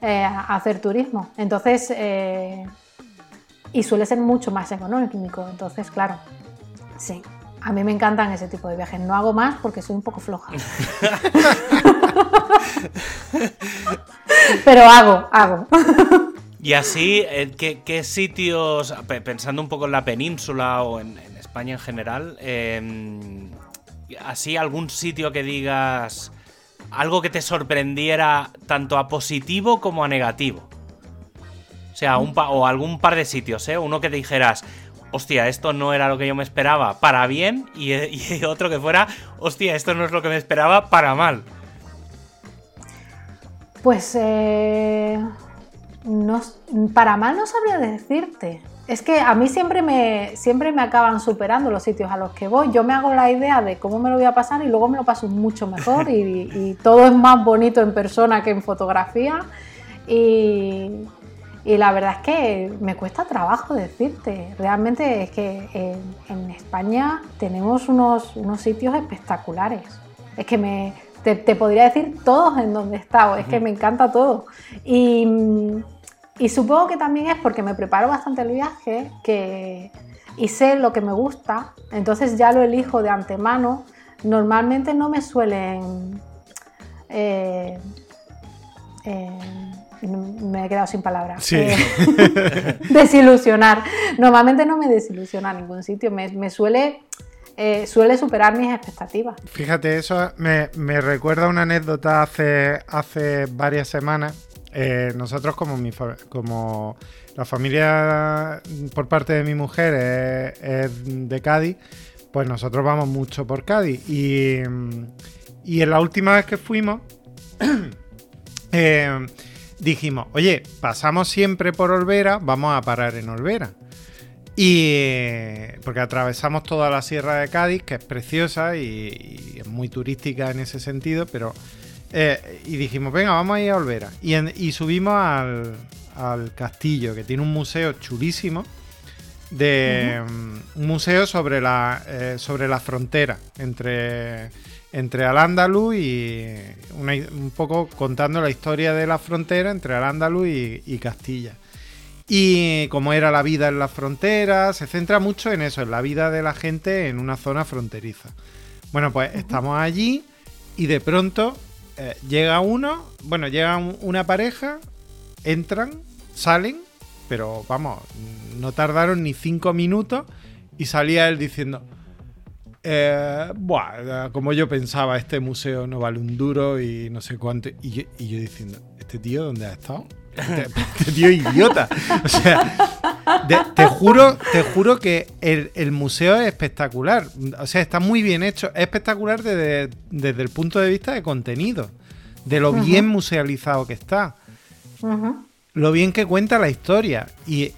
eh, a hacer turismo. Entonces, eh, y suele ser mucho más económico. Entonces, claro, sí. A mí me encantan ese tipo de viajes. No hago más porque soy un poco floja. [LAUGHS] [LAUGHS] Pero hago, hago. [LAUGHS] Y así, eh, ¿qué, sitios, pensando un poco en la península o en, España en general, em, así algún sitio que digas algo que te sorprendiera tanto a positivo como a negativo? O sea, un o algún par de sitios, ¿eh? Uno que te dijeras, hostia, esto no era lo que yo me esperaba para bien, y, [LAUGHS] y otro que fuera, hostia, esto no es lo que me esperaba para mal. Pues eh, no, para mal no sabría decirte. Es que a mí siempre me, siempre me acaban superando los sitios a los que voy. Yo me hago la idea de cómo me lo voy a pasar y luego me lo paso mucho mejor y, todo es más bonito en persona que en fotografía. Y, la verdad es que me cuesta trabajo decirte. Realmente es que en, España tenemos unos, unos, sitios espectaculares. Es que me, te, te podría decir todos en donde he estado. Es que me encanta todo. Y y supongo que también es porque me preparo bastante el viaje que, y sé lo que me gusta, entonces ya lo elijo de antemano. Normalmente no me suelen... Eh, eh, me he quedado sin palabras. Eh, [LAUGHS] [LAUGHS] desilusionar. Normalmente no me desilusiona ningún sitio, me, suele, suele superar mis expectativas. Fíjate, eso me, recuerda una anécdota hace, varias semanas eh, nosotros como la familia por parte de mi mujer es, de Cádiz, pues nosotros vamos mucho por Cádiz. Y, en la última vez que fuimos, [CLEARS THROAT] eh, dijimos, oye, pasamos siempre por Olvera, vamos a parar en Olvera. Y porque atravesamos toda la Sierra de Cádiz, que es preciosa y es muy turística en ese sentido, pero eh, y dijimos, venga, vamos a ir a Olvera. Y, subimos al, castillo, que tiene un museo chulísimo. De un museo sobre la, eh, sobre la frontera entre, entre Al-Ándalus y un poco contando la historia de la frontera entre Al-Ándalus y, Castilla. Y cómo era la vida en las fronteras, se centra mucho en eso, en la vida de la gente en una zona fronteriza. Bueno, pues estamos allí y de pronto eh, llega uno, bueno, llega una pareja, entran, salen, pero vamos, no tardaron ni cinco minutos y salía él diciendo, eh, como yo pensaba, este museo no vale un duro y no sé cuánto. Y yo, diciendo, ¿este tío dónde ha estado? Este, tío idiota. O sea, te, juro, te juro que el, museo es espectacular. O sea, está muy bien hecho. Es espectacular desde, el punto de vista de contenido. De lo bien musealizado que está. Lo bien que cuenta la historia. y,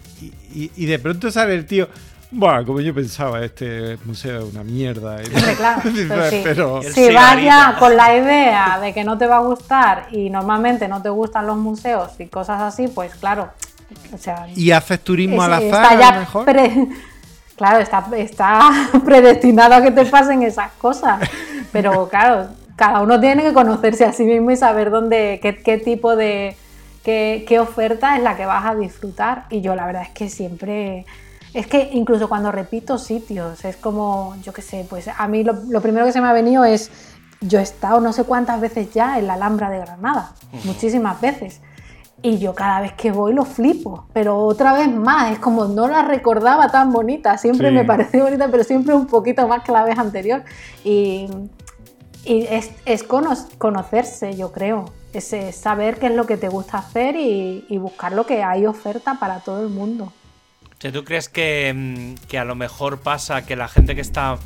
y de pronto sale el tío. Bueno, como yo pensaba, este museo es una mierda. claro, [LAUGHS] pero si vas con la idea de que no te va a gustar y normalmente no te gustan los museos y cosas así, pues claro. y haces turismo al azar, a lo mejor. [LAUGHS] claro, está, está [LAUGHS] predestinado a que te pasen esas cosas. Pero claro, cada uno tiene que conocerse a sí mismo y saber dónde, qué, qué tipo de. Qué, qué oferta es la que vas a disfrutar. Y yo la verdad es que siempre es que incluso cuando repito sitios, es como, yo qué sé, pues a mí lo, primero que se me ha venido es, yo he estado no sé cuántas veces ya en la Alhambra de Granada, muchísimas veces. Y yo cada vez que voy lo flipo, pero otra vez más, es como no la recordaba tan bonita, siempre me pareció bonita, pero siempre un poquito más que la vez anterior. Y, es, conocerse, yo creo, es, saber qué es lo que te gusta hacer y buscar lo que hay oferta para todo el mundo. ¿Tú crees mm, que, a lo mejor pasa que la gente que está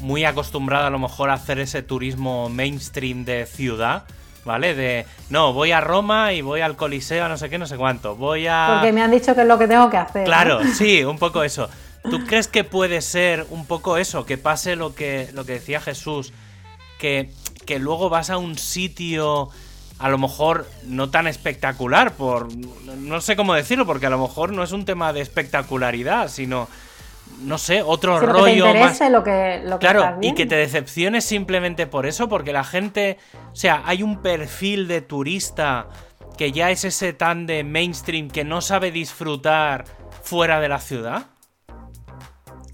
muy acostumbrada a lo mejor a hacer ese turismo mainstream de ciudad, ¿vale? De, no, voy a Roma y voy al Coliseo, no sé qué, no sé cuánto. Voy a... Porque me han dicho que es lo que tengo que hacer. Claro, [LAUGHS] sí, un poco eso. ¿Tú crees que puede ser un poco eso, que pase lo que, lo que decía Jesús, que, que luego vas a un sitio a lo mejor no tan espectacular, por no sé cómo decirlo, porque a lo mejor no es un tema de espectacularidad, sino no sé, otro rollo más. Lo que, claro, y que te decepciones simplemente por eso, porque la gente, o sea, hay un perfil de turista que ya es ese tan de mainstream que no sabe disfrutar fuera de la ciudad.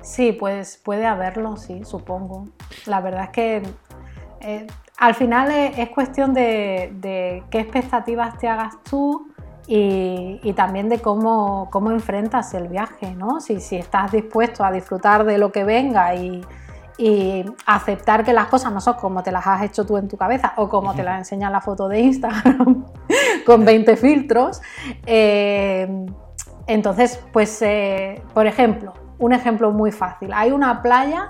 Sí, pues puede haberlo, sí, supongo. La verdad es que eh, al final es, cuestión de, qué expectativas te hagas tú y, también de cómo, enfrentas el viaje, ¿no? Si, estás dispuesto a disfrutar de lo que venga y, aceptar que las cosas no son como te las has hecho tú en tu cabeza o como te las enseña la foto de Instagram [LAUGHS] con 20 filtros. Eh, entonces, pues, eh, por ejemplo, un ejemplo muy fácil. Hay una playa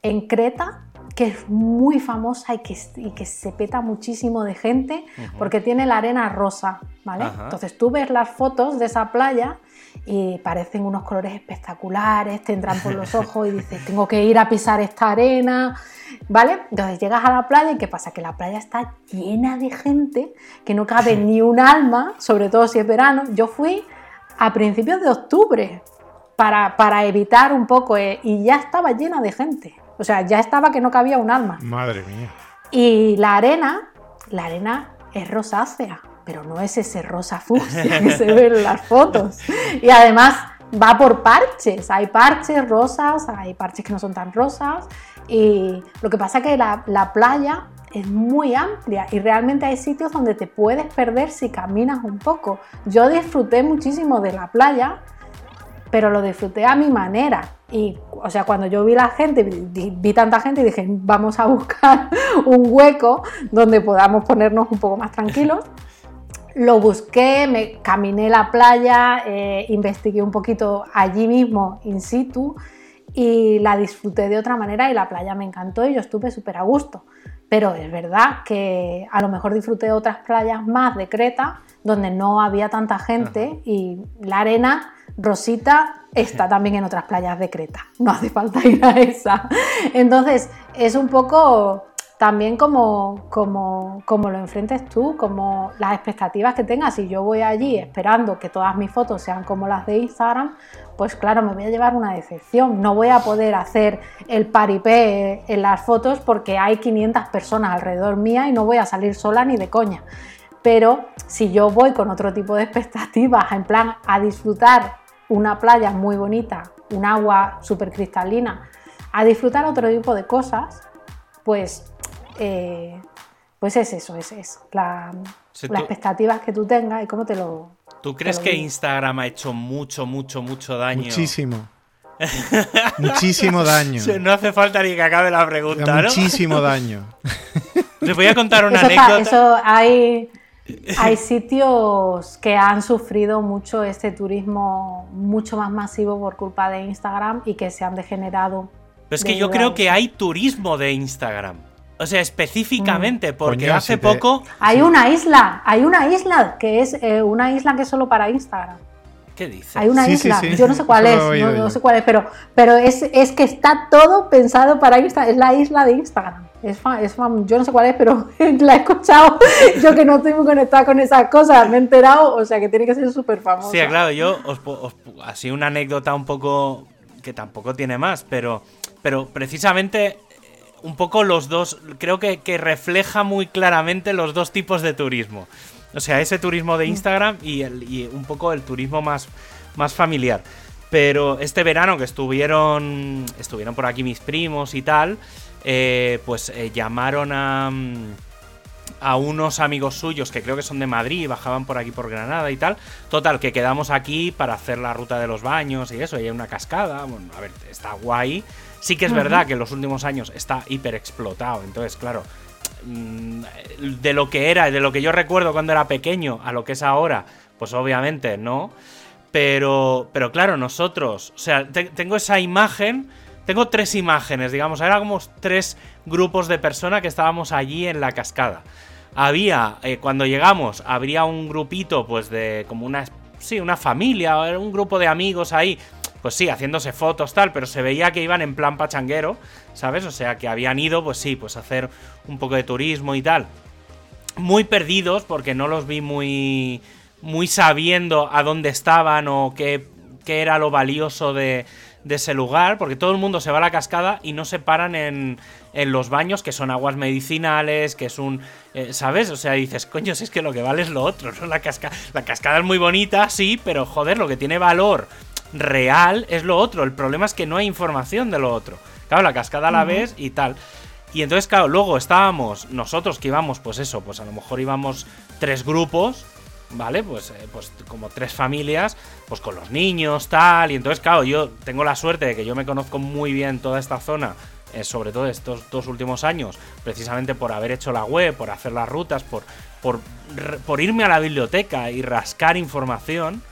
en Creta que es muy famosa y que, que se peta muchísimo de gente porque tiene la arena rosa, ¿vale? Entonces tú ves las fotos de esa playa y parecen unos colores espectaculares, te entran por los [LAUGHS] ojos y dices, tengo que ir a pisar esta arena, ¿vale? Entonces llegas a la playa y ¿qué pasa? Que la playa está llena de gente, que no cabe ni un alma, sobre todo si es verano. Yo fui a principios de octubre para, para evitar un poco eh, y ya estaba llena de gente. O sea, ya estaba que no cabía un alma. Madre mía. Y la arena, la arena es rosácea, pero no es ese rosa fucsia que se ve en las fotos. Y además va por parches. Hay parches rosas, hay parches que no son tan rosas. Y lo que pasa es que la, la playa es muy amplia y realmente hay sitios donde te puedes perder si caminas un poco. Yo disfruté muchísimo de la playa, pero lo disfruté a mi manera. Y, o sea, cuando yo vi la gente, vi, tanta gente y dije, vamos a buscar [LAUGHS] un hueco donde podamos ponernos un poco más tranquilos. [LAUGHS] Lo busqué, me caminé la playa, eh, investigué un poquito allí mismo, in situ, y la disfruté de otra manera y la playa me encantó y yo estuve súper a gusto. Pero es verdad que a lo mejor disfruté otras playas más de Creta, donde no había tanta gente y la arena Rosita está también en otras playas de Creta, no hace falta [LAUGHS] ir a esa. Entonces, es un poco también como, como, como lo enfrentes tú, como las expectativas que tengas. Si yo voy allí esperando que todas mis fotos sean como las de Instagram, pues claro, me voy a llevar una decepción. No voy a poder hacer el paripé en las fotos porque hay 500 personas alrededor mía y no voy a salir sola ni de coña. Pero si yo voy con otro tipo de expectativas, en plan a disfrutar una playa muy bonita, un agua súper cristalina, a disfrutar otro tipo de cosas, pues eh, pues es eso, es eso. las expectativas que tú tengas y cómo te lo. ¿Tú crees que Instagram ha hecho mucho, mucho, mucho daño? Muchísimo. [LAUGHS] muchísimo daño. No hace falta ni que acabe la pregunta, Muchísimo daño. Les voy a contar [LAUGHS] una anécdota. eso hay, hay [LAUGHS] sitios que han sufrido mucho este turismo mucho más masivo por culpa de Instagram y que se han degenerado. Pero es que yo creo que hay turismo de Instagram. O sea, específicamente, mm. porque hace poco. Hay una isla, hay una isla que es eh, una isla que es solo para Instagram. ¿Qué dices? Hay una isla, yo no sé cuál es, no, sé cuál es, pero, pero es, es, que está todo pensado para Instagram, es la isla de Instagram. Es es yo no sé cuál es, pero [LAUGHS] la he escuchado. Yo que no estoy muy conectada con esas cosas, me he enterado, o sea que tiene que ser súper famosa. Sí, claro, yo os, os, así una anécdota un poco que tampoco tiene más, pero, pero precisamente un poco los dos, creo que, refleja muy claramente los dos tipos de turismo. O sea, ese turismo de mm. Instagram y, el, un poco el turismo más, más familiar. Pero este verano que estuvieron, estuvieron por aquí mis primos y tal, eh, pues eh, llamaron a, a unos amigos suyos que creo que son de Madrid, bajaban por aquí por Granada y tal. Total, que quedamos aquí para hacer la ruta de los baños y eso, y hay una cascada. Bueno, a ver, está guay. Sí que es verdad que en los últimos años está hiper explotado. Entonces, claro, mm, de lo que era, de lo que yo recuerdo cuando era pequeño a lo que es ahora, pues obviamente no. Pero, pero claro, nosotros, o sea, tengo esa imagen, tengo tres imágenes, digamos, éramos tres grupos de personas que estábamos allí en la cascada. Había, eh, cuando llegamos, habría un grupito, pues de como una, sí, una familia, un grupo de amigos ahí pues sí, haciéndose fotos, tal, pero se veía que iban en plan pachanguero, ¿sabes? O sea, que habían ido, pues sí, pues a hacer un poco de turismo y tal. Muy perdidos, porque no los vi muy, muy sabiendo a dónde estaban o qué, qué era lo valioso de, de ese lugar, porque todo el mundo se va a la cascada y no se paran en, en los baños, que son aguas medicinales, que es un... Eh, ¿Sabes? O sea, dices, coño, si es que lo que vale es lo otro, [LAUGHS] ¿no? La, casca la cascada es muy bonita, sí, pero joder, lo que tiene valor real es lo otro. El problema es que no hay información de lo otro. Claro, la cascada la ves y tal. Y entonces, claro, luego estábamos nosotros que íbamos, pues eso, pues a lo mejor íbamos tres grupos, ¿vale? Pues, eh, pues como tres familias, pues con los niños, tal. Y entonces, claro, yo tengo la suerte de que yo me conozco muy bien toda esta zona, eh, sobre todo estos dos últimos años, precisamente por haber hecho la web, por hacer las rutas, por, por, por irme a la biblioteca y rascar información.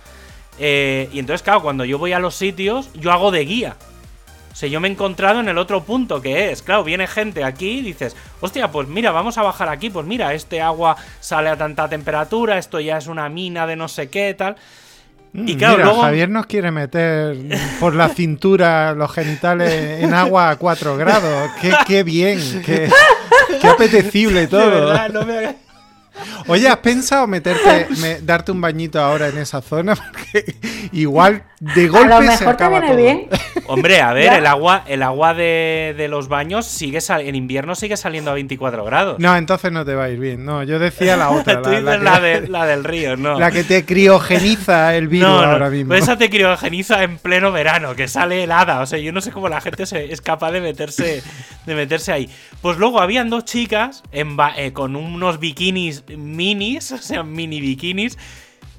Eh, y entonces, claro, cuando yo voy a los sitios, yo hago de guía. Sea, yo me he encontrado en el otro punto que es, claro, viene gente aquí y dices, hostia, pues mira, vamos a bajar aquí, pues mira, este agua sale a tanta temperatura, esto ya es una mina de no sé qué, tal. Y mm, claro, mira, Javier nos quiere meter por la cintura los genitales en agua a 4 grados. Qué, bien, qué, apetecible [LAUGHS] todo. no me Oye, ¿has pensado meterte, darte un bañito ahora en esa zona? [LAUGHS] Porque igual de golpe a lo mejor te viene bien. Hombre, a ver, el agua, el agua de, los baños sigue en invierno sigue saliendo a 24 grados. No, entonces no te va a ir bien. No, yo decía la otra. [LAUGHS] Tú la, la, de, la, del río, no. La que te criogeniza el virus ahora mismo. Pues esa te criogeniza en pleno verano, que sale helada. O sea, yo no sé cómo la gente es capaz de meterse, de meterse ahí. Pues luego habían dos chicas eh, con unos bikinis minis, [LAUGHS] o sea, mini bikinis,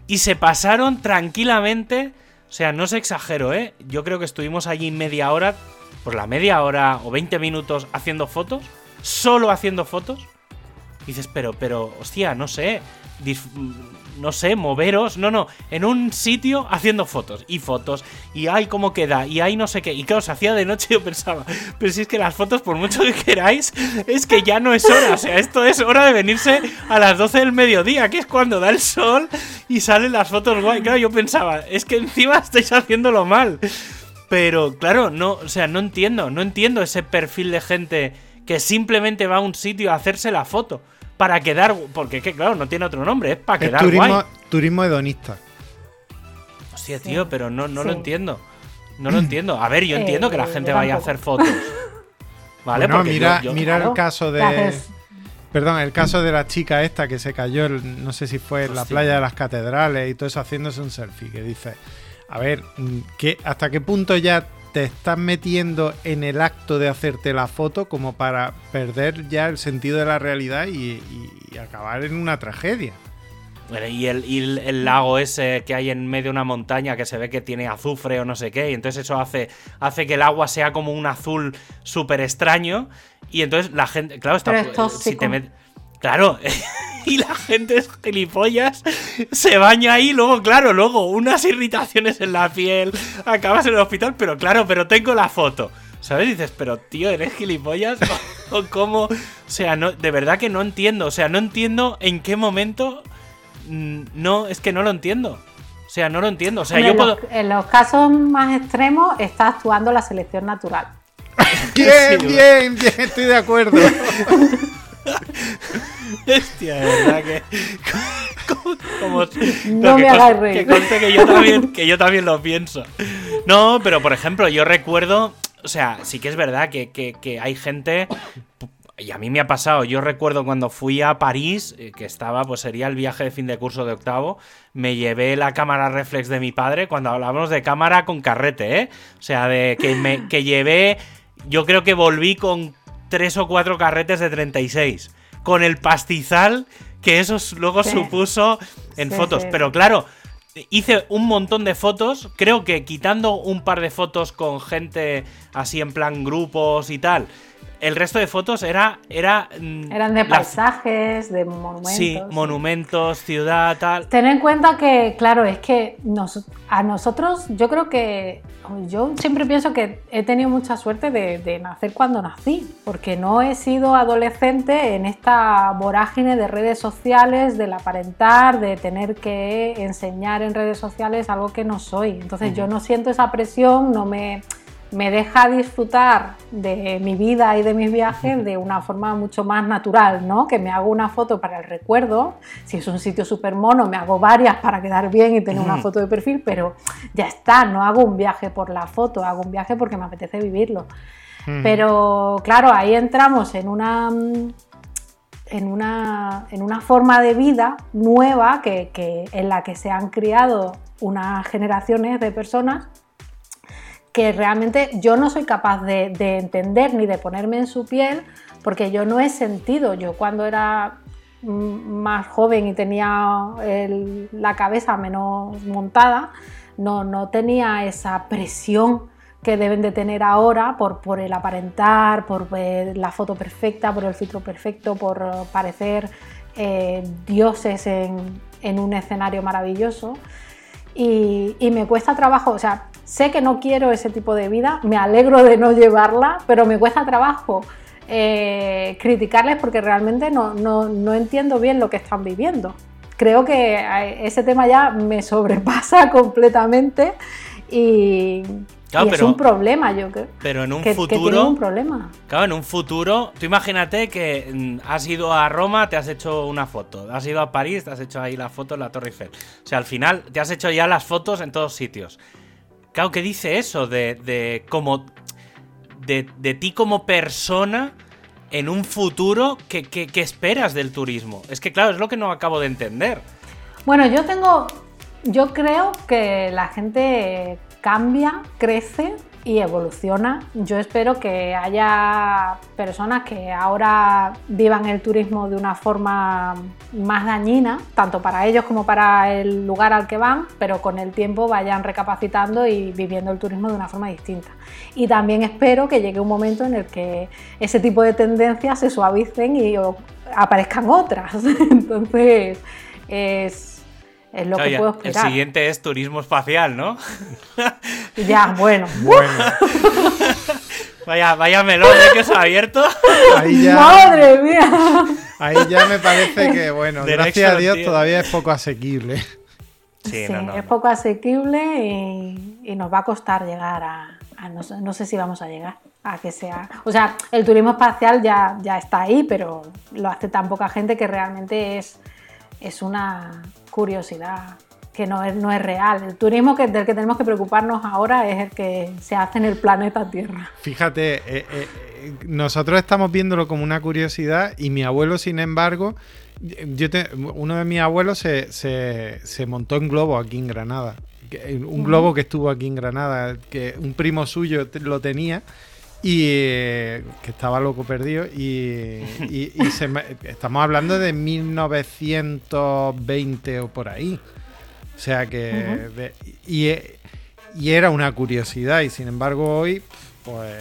y se pasaron tranquilamente. O sea, no se exagero, ¿eh? Yo creo que estuvimos allí media hora, por la media hora o 20 minutos haciendo fotos, solo haciendo fotos. dices, pero, pero, hostia, no sé, no sé, moveros, no, no, en un sitio haciendo fotos y fotos y ay cómo queda y ay no sé qué. Y claro, se hacía de noche [LAUGHS] yo pensaba, pero si es que las fotos por mucho que queráis es que ya no es hora, o sea, esto es hora de venirse a las 12 del mediodía, que es cuando da el sol y salen las fotos guay. Claro, yo pensaba, es que encima estáis haciéndolo mal. Pero claro, no, o sea, no entiendo, no entiendo ese perfil de gente que simplemente va a un sitio a hacerse la foto. Para quedar. Porque es que, claro, no tiene otro nombre, es para quedar turismo, guay. turismo hedonista. Hostia, tío, pero no, no lo entiendo. No lo [CLEARS THROAT] entiendo. A ver, yo entiendo que la Eh, gente vaya a hacer fotos. [LAUGHS] ¿Vale? Bueno, Porque mira, yo- yo- mira el caso de. Perdón, el caso de la chica esta que se cayó, el- no sé si fue en la playa de las catedrales y todo eso, haciéndose un selfie, que dice, a ver, mm, ¿qué, ¿hasta qué punto ya te estás metiendo en el acto de hacerte la foto como para perder ya el sentido de la realidad y, y- y acabar en una tragedia? Bueno, y el, y el- el lago ese que hay en medio de una montaña que se ve que tiene azufre o no sé qué, y entonces eso hace, hace que el agua sea como un azul súper extraño, y entonces la gente, claro, está, Pero es si te met- claro, [LAUGHS] y la gente es gilipollas, se baña ahí, luego, claro, luego unas irritaciones en la piel, acabas en el hospital, pero claro, pero tengo la foto. ¿Sabes? Dices, pero tío, ¿eres gilipollas? [LAUGHS] ¿O cómo? O sea, no, de verdad que no entiendo. O sea, no entiendo en qué momento Mm, No, es que no lo entiendo. O sea, no lo entiendo. O sea, Hombre, yo en, puedo. los, en los casos más extremos está actuando la selección natural. [LAUGHS] Bien, Sí, bien, bien, estoy de acuerdo. Hostia, de verdad que. como- como- No me reír. Que conste que yo, también, que yo también lo pienso. No, pero por ejemplo, yo recuerdo. O sea, sí que es verdad que, que- que hay gente. Y a mí me ha pasado, yo recuerdo cuando fui a París, eh, que estaba, pues sería el viaje de fin de curso de octavo, me llevé la cámara reflex de mi padre cuando hablábamos de cámara con carrete, ¿eh? O sea, de que me que llevé, yo creo que volví con tres o cuatro carretes de 36, con el pastizal que eso luego Sí. supuso en Sí, fotos. sí. Pero claro, hice un montón de fotos, creo que quitando un par de fotos con gente así en plan grupos y tal, el resto de fotos era... era mm, Eran de la- paisajes, de monumentos. Sí, monumentos, ciudad, tal. Ten en cuenta que, claro, es que nos- a nosotros, yo creo que, yo siempre pienso que he tenido mucha suerte de, de nacer cuando nací, porque no he sido adolescente en esta vorágine de redes sociales, del aparentar, de tener que enseñar en redes sociales algo que no soy. Entonces yo no siento esa presión, no me me deja disfrutar de mi vida y de mis viajes de una forma mucho más natural, ¿no? Que me hago una foto para el recuerdo, si es un sitio súper mono, me hago varias para quedar bien y tener una foto de perfil, pero ya está, no hago un viaje por la foto, hago un viaje porque me apetece vivirlo. Pero claro, ahí entramos en una en una, en una forma de vida nueva que, que- en la que se han criado unas generaciones de personas que realmente yo no soy capaz de, de entender ni de ponerme en su piel porque yo no he sentido, yo cuando era mm, más joven y tenía la cabeza menos montada, no, no tenía esa presión que deben de tener ahora por, por el aparentar, por ver la foto perfecta, por el filtro perfecto, por parecer eh, dioses en un escenario maravilloso y, me cuesta trabajo, o sea, sé que no quiero ese tipo de vida, me alegro de no llevarla, pero me cuesta trabajo eh, criticarles porque realmente no, no- no entiendo bien lo que están viviendo. Creo que eh, ese tema ya me sobrepasa [LAUGHS] completamente y, Claro, y es un problema, yo creo. Pero en un que, que futuro... un problema. Claro, en un futuro, tú imagínate que mm, has ido a Roma, te has hecho una foto, has ido a París, te has hecho ahí la foto en la Torre Eiffel. O sea, al final te has hecho ya las fotos en todos sitios. Claro, ¿qué dice eso de, de como de, de ti como persona en un futuro? ¿qué, qué, qué esperas del turismo? Es que claro, es lo que no acabo de entender. Bueno, yo tengo, yo creo que la gente cambia, crece y evoluciona. Yo espero que haya personas que ahora vivan el turismo de una forma más dañina, tanto para ellos como para el lugar al que van, pero con el tiempo vayan recapacitando y viviendo el turismo de una forma distinta. Y también espero que llegue un momento en el que ese tipo de tendencias se suavicen y aparezcan otras. [LAUGHS] Entonces, es, es lo que puedo el esperar. siguiente es turismo espacial, ¿no? [LAUGHS] Ya, bueno. Bueno, [LAUGHS] Vaya, vaya melón ¿eh? que se ha abierto. ahí ya, ¡Madre mía! ahí ya me parece que, bueno, The gracias next a Dios todavía es poco asequible. Sí, Sí, no, no, es no. poco asequible y, y nos va a costar llegar a, ah, no, sé- no sé si vamos a llegar a que sea. O sea, el turismo espacial ya, ya está ahí, pero lo hace tan poca gente que realmente es, es una curiosidad que no es, no es real. El turismo que, del que tenemos que preocuparnos ahora es el que se hace en el planeta Tierra. Fíjate, eh, eh, eh, nosotros estamos viéndolo como una curiosidad y mi abuelo, sin embargo, yo te- uno de mis abuelos se, se- se montó en globo aquí en Granada. Un globo que estuvo aquí en Granada, que un primo suyo lo tenía y eh, que estaba loco perdido y, y- y se me- estamos hablando de 1920 o por ahí. O sea que... de- y, y era una curiosidad y sin embargo hoy, pues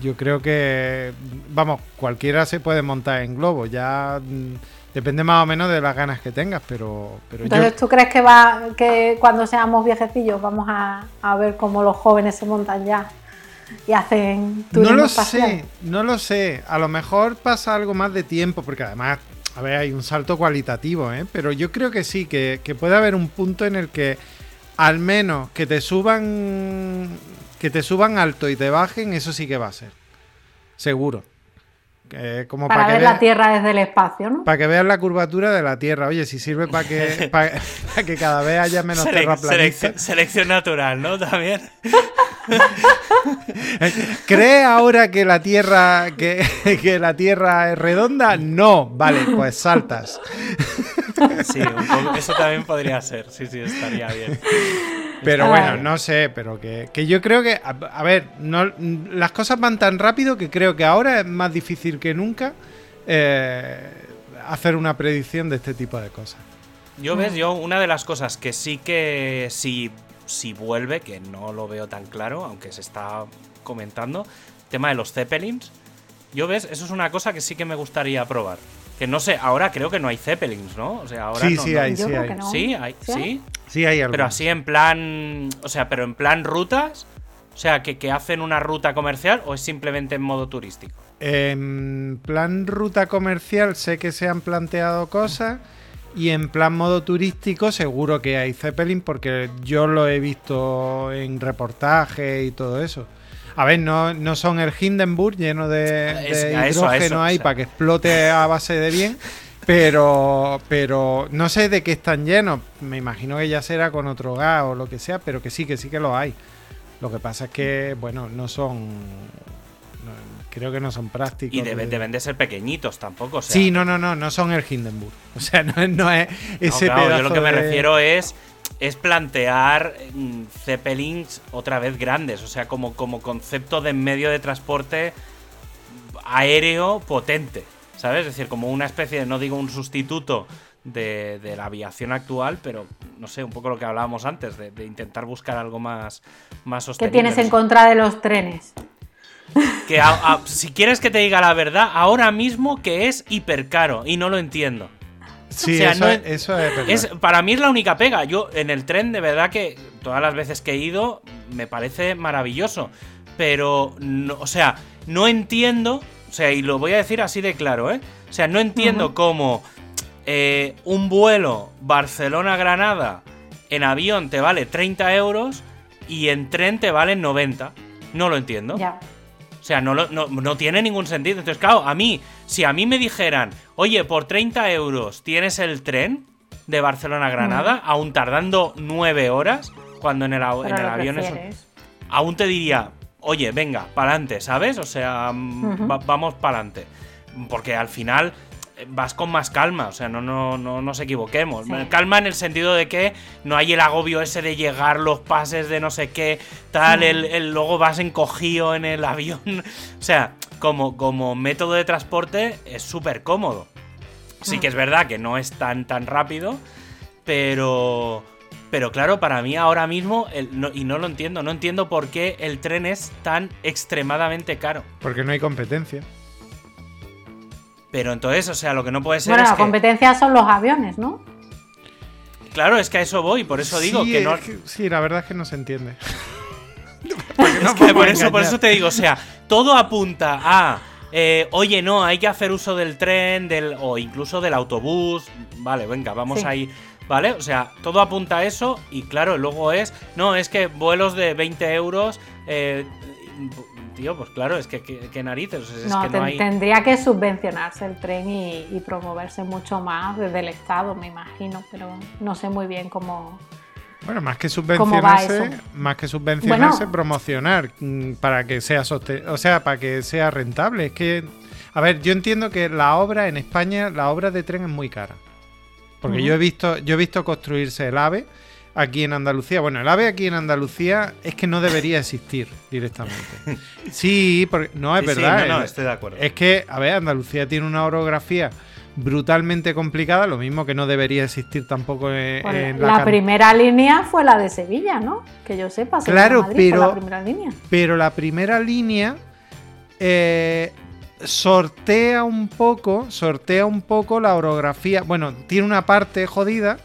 yo creo que, vamos, cualquiera se puede montar en globo, ya mm, depende más o menos de las ganas que tengas, pero, pero yo... Entonces, ¿tú crees que va que cuando seamos viejecillos vamos a, a ver cómo los jóvenes se montan ya y hacen No turismo lo espacial? sé, no lo sé. A lo mejor pasa algo más de tiempo, porque además, a ver, hay un salto cualitativo, ¿eh? Pero yo creo que sí, que, que puede haber un punto en el que al menos que te suban que te suban alto y te bajen, eso sí que va a ser. Seguro. Que como Para que ver vea- la Tierra desde el espacio, ¿no? para que veas la curvatura de la Tierra. Oye, si sirve para que, [LAUGHS] para, para que cada vez haya menos Selec- terraplanistas. selección, selección natural, ¿no? También. [LAUGHS] ¿Cree ahora que la Tierra que, [LAUGHS] que la Tierra es redonda? No, vale, pues saltas. Sí, un poco- eso también podría ser. Sí, sí, estaría bien. Pero bueno, no sé, pero que, que yo creo que, a, a ver, no, las cosas van tan rápido que creo que ahora es más difícil que nunca eh, hacer una predicción de este tipo de cosas. Yo ves, yo una de las cosas que sí que si, si vuelve, que no lo veo tan claro, aunque se está comentando, tema de los Zeppelins. Yo ves, eso es una cosa que sí que me gustaría probar. Que no sé, ahora creo que no hay Zeppelins, ¿no? O sea, ahora Sí, no- sí no- hay, sí hay. no. Sí, hay, ¿Sí? sí. Sí hay algo. Pero así en plan. O sea, pero en plan rutas. O sea, que, que hacen una ruta comercial o es simplemente en modo turístico. En plan ruta comercial sé que se han planteado cosas y en plan modo turístico seguro que hay Zeppelin porque yo lo he visto en reportajes y todo eso. A ver, no, no son el Hindenburg lleno de, Es- de a eso, a hidrógeno eso, ahí o sea. para que explote a base de bien, pero, pero no sé de qué están llenos. Me imagino que ya será con otro gas o lo que sea, pero que sí, que sí que lo hay. Lo que pasa es que, bueno, no son. no- creo que no son prácticos. Y deben, de- deben de ser pequeñitos tampoco. O sea, Sí, no, no, no, no son el Hindenburg. [LAUGHS] O sea, no, es- no es No, ese claro, yo pedazo lo que me refiero es, es plantear mm, Zeppelins otra vez grandes, o sea, como, como concepto de medio de transporte aéreo potente, ¿sabes? Es decir, como una especie de, no digo un sustituto de, de la aviación actual, pero no sé, un poco lo que hablábamos antes, de, de intentar buscar algo más, más ¿Qué sostenible. tienes en contra de los trenes? Que a- a- si quieres que te diga la verdad, ahora mismo que es hipercaro y no lo entiendo. Sí, [LAUGHS] o sea, eso, no es, es- eso es verdad. Es, para mí es la única pega. Yo en el tren, de verdad que todas las veces que he ido, me parece maravilloso. Pero, no, o sea, no entiendo, o sea, y lo voy a decir así de claro, ¿eh? O sea, no entiendo cómo eh, un vuelo Barcelona-Granada en avión te vale 30 euros y en tren te valen 90. No lo entiendo. Ya. O sea, no, lo- no, no tiene ningún sentido. Entonces, claro, a mí, si a mí me dijeran, oye, por 30 euros tienes el tren de Barcelona a Granada, aún tardando 9 horas, cuando en el, en el avión es. Aún te diría, oye, venga, para adelante, ¿sabes? O sea, mm, va- vamos para adelante. Porque al final vas con más calma, o sea, no, no, no nos equivoquemos. Sí. Calma en el sentido de que no hay el agobio ese de llegar, los pases de no sé qué, tal, el, el- luego vas encogido en el avión. [LAUGHS] O sea, como, como método de transporte es súper cómodo. Sí que es verdad que no es tan, tan rápido, pero... Pero claro, para mí ahora mismo, el- no- y no lo entiendo, no entiendo por qué el tren es tan extremadamente caro. Porque no hay competencia. Pero entonces, o sea, lo que no puede ser Bueno, es la que... competencia son los aviones, ¿no? Claro, es que a eso voy, por eso digo Sí, que no... es que- sí, la verdad es que no se entiende. [LAUGHS] Es que por eso, por eso te digo, o sea, todo apunta a... eh, oye, no, hay que hacer uso del tren, del o incluso del autobús. Vale, venga, vamos Sí. ahí. ¿Vale? O sea, todo apunta a eso y claro, luego es... No, es que vuelos de 20 euros Eh, tío, pues claro, es que qué narices. Es no, que no hay... tendría que subvencionarse el tren y, promoverse mucho más desde el Estado, me imagino, pero no sé muy bien cómo. Bueno, más que subvencionarse, más que subvencionarse, promocionar mm, para que sea o sea, para que sea rentable. Es que, a ver, yo entiendo que la obra en España, la obra de tren es muy cara. Porque yo he visto, yo he visto construirse el AVE aquí en Andalucía. Bueno, el AVE aquí en Andalucía es que no debería existir directamente. [LAUGHS] Sí, porque, no, es verdad. no, estoy de acuerdo. Es que, a ver, Andalucía tiene una orografía brutalmente complicada, lo mismo que no debería existir tampoco en, la, la primera línea fue la de Sevilla, ¿no? Que yo sepa. Claro, pero la primera línea. Pero la primera línea eh, sortea un poco, sortea un poco la orografía. Bueno, tiene una parte jodida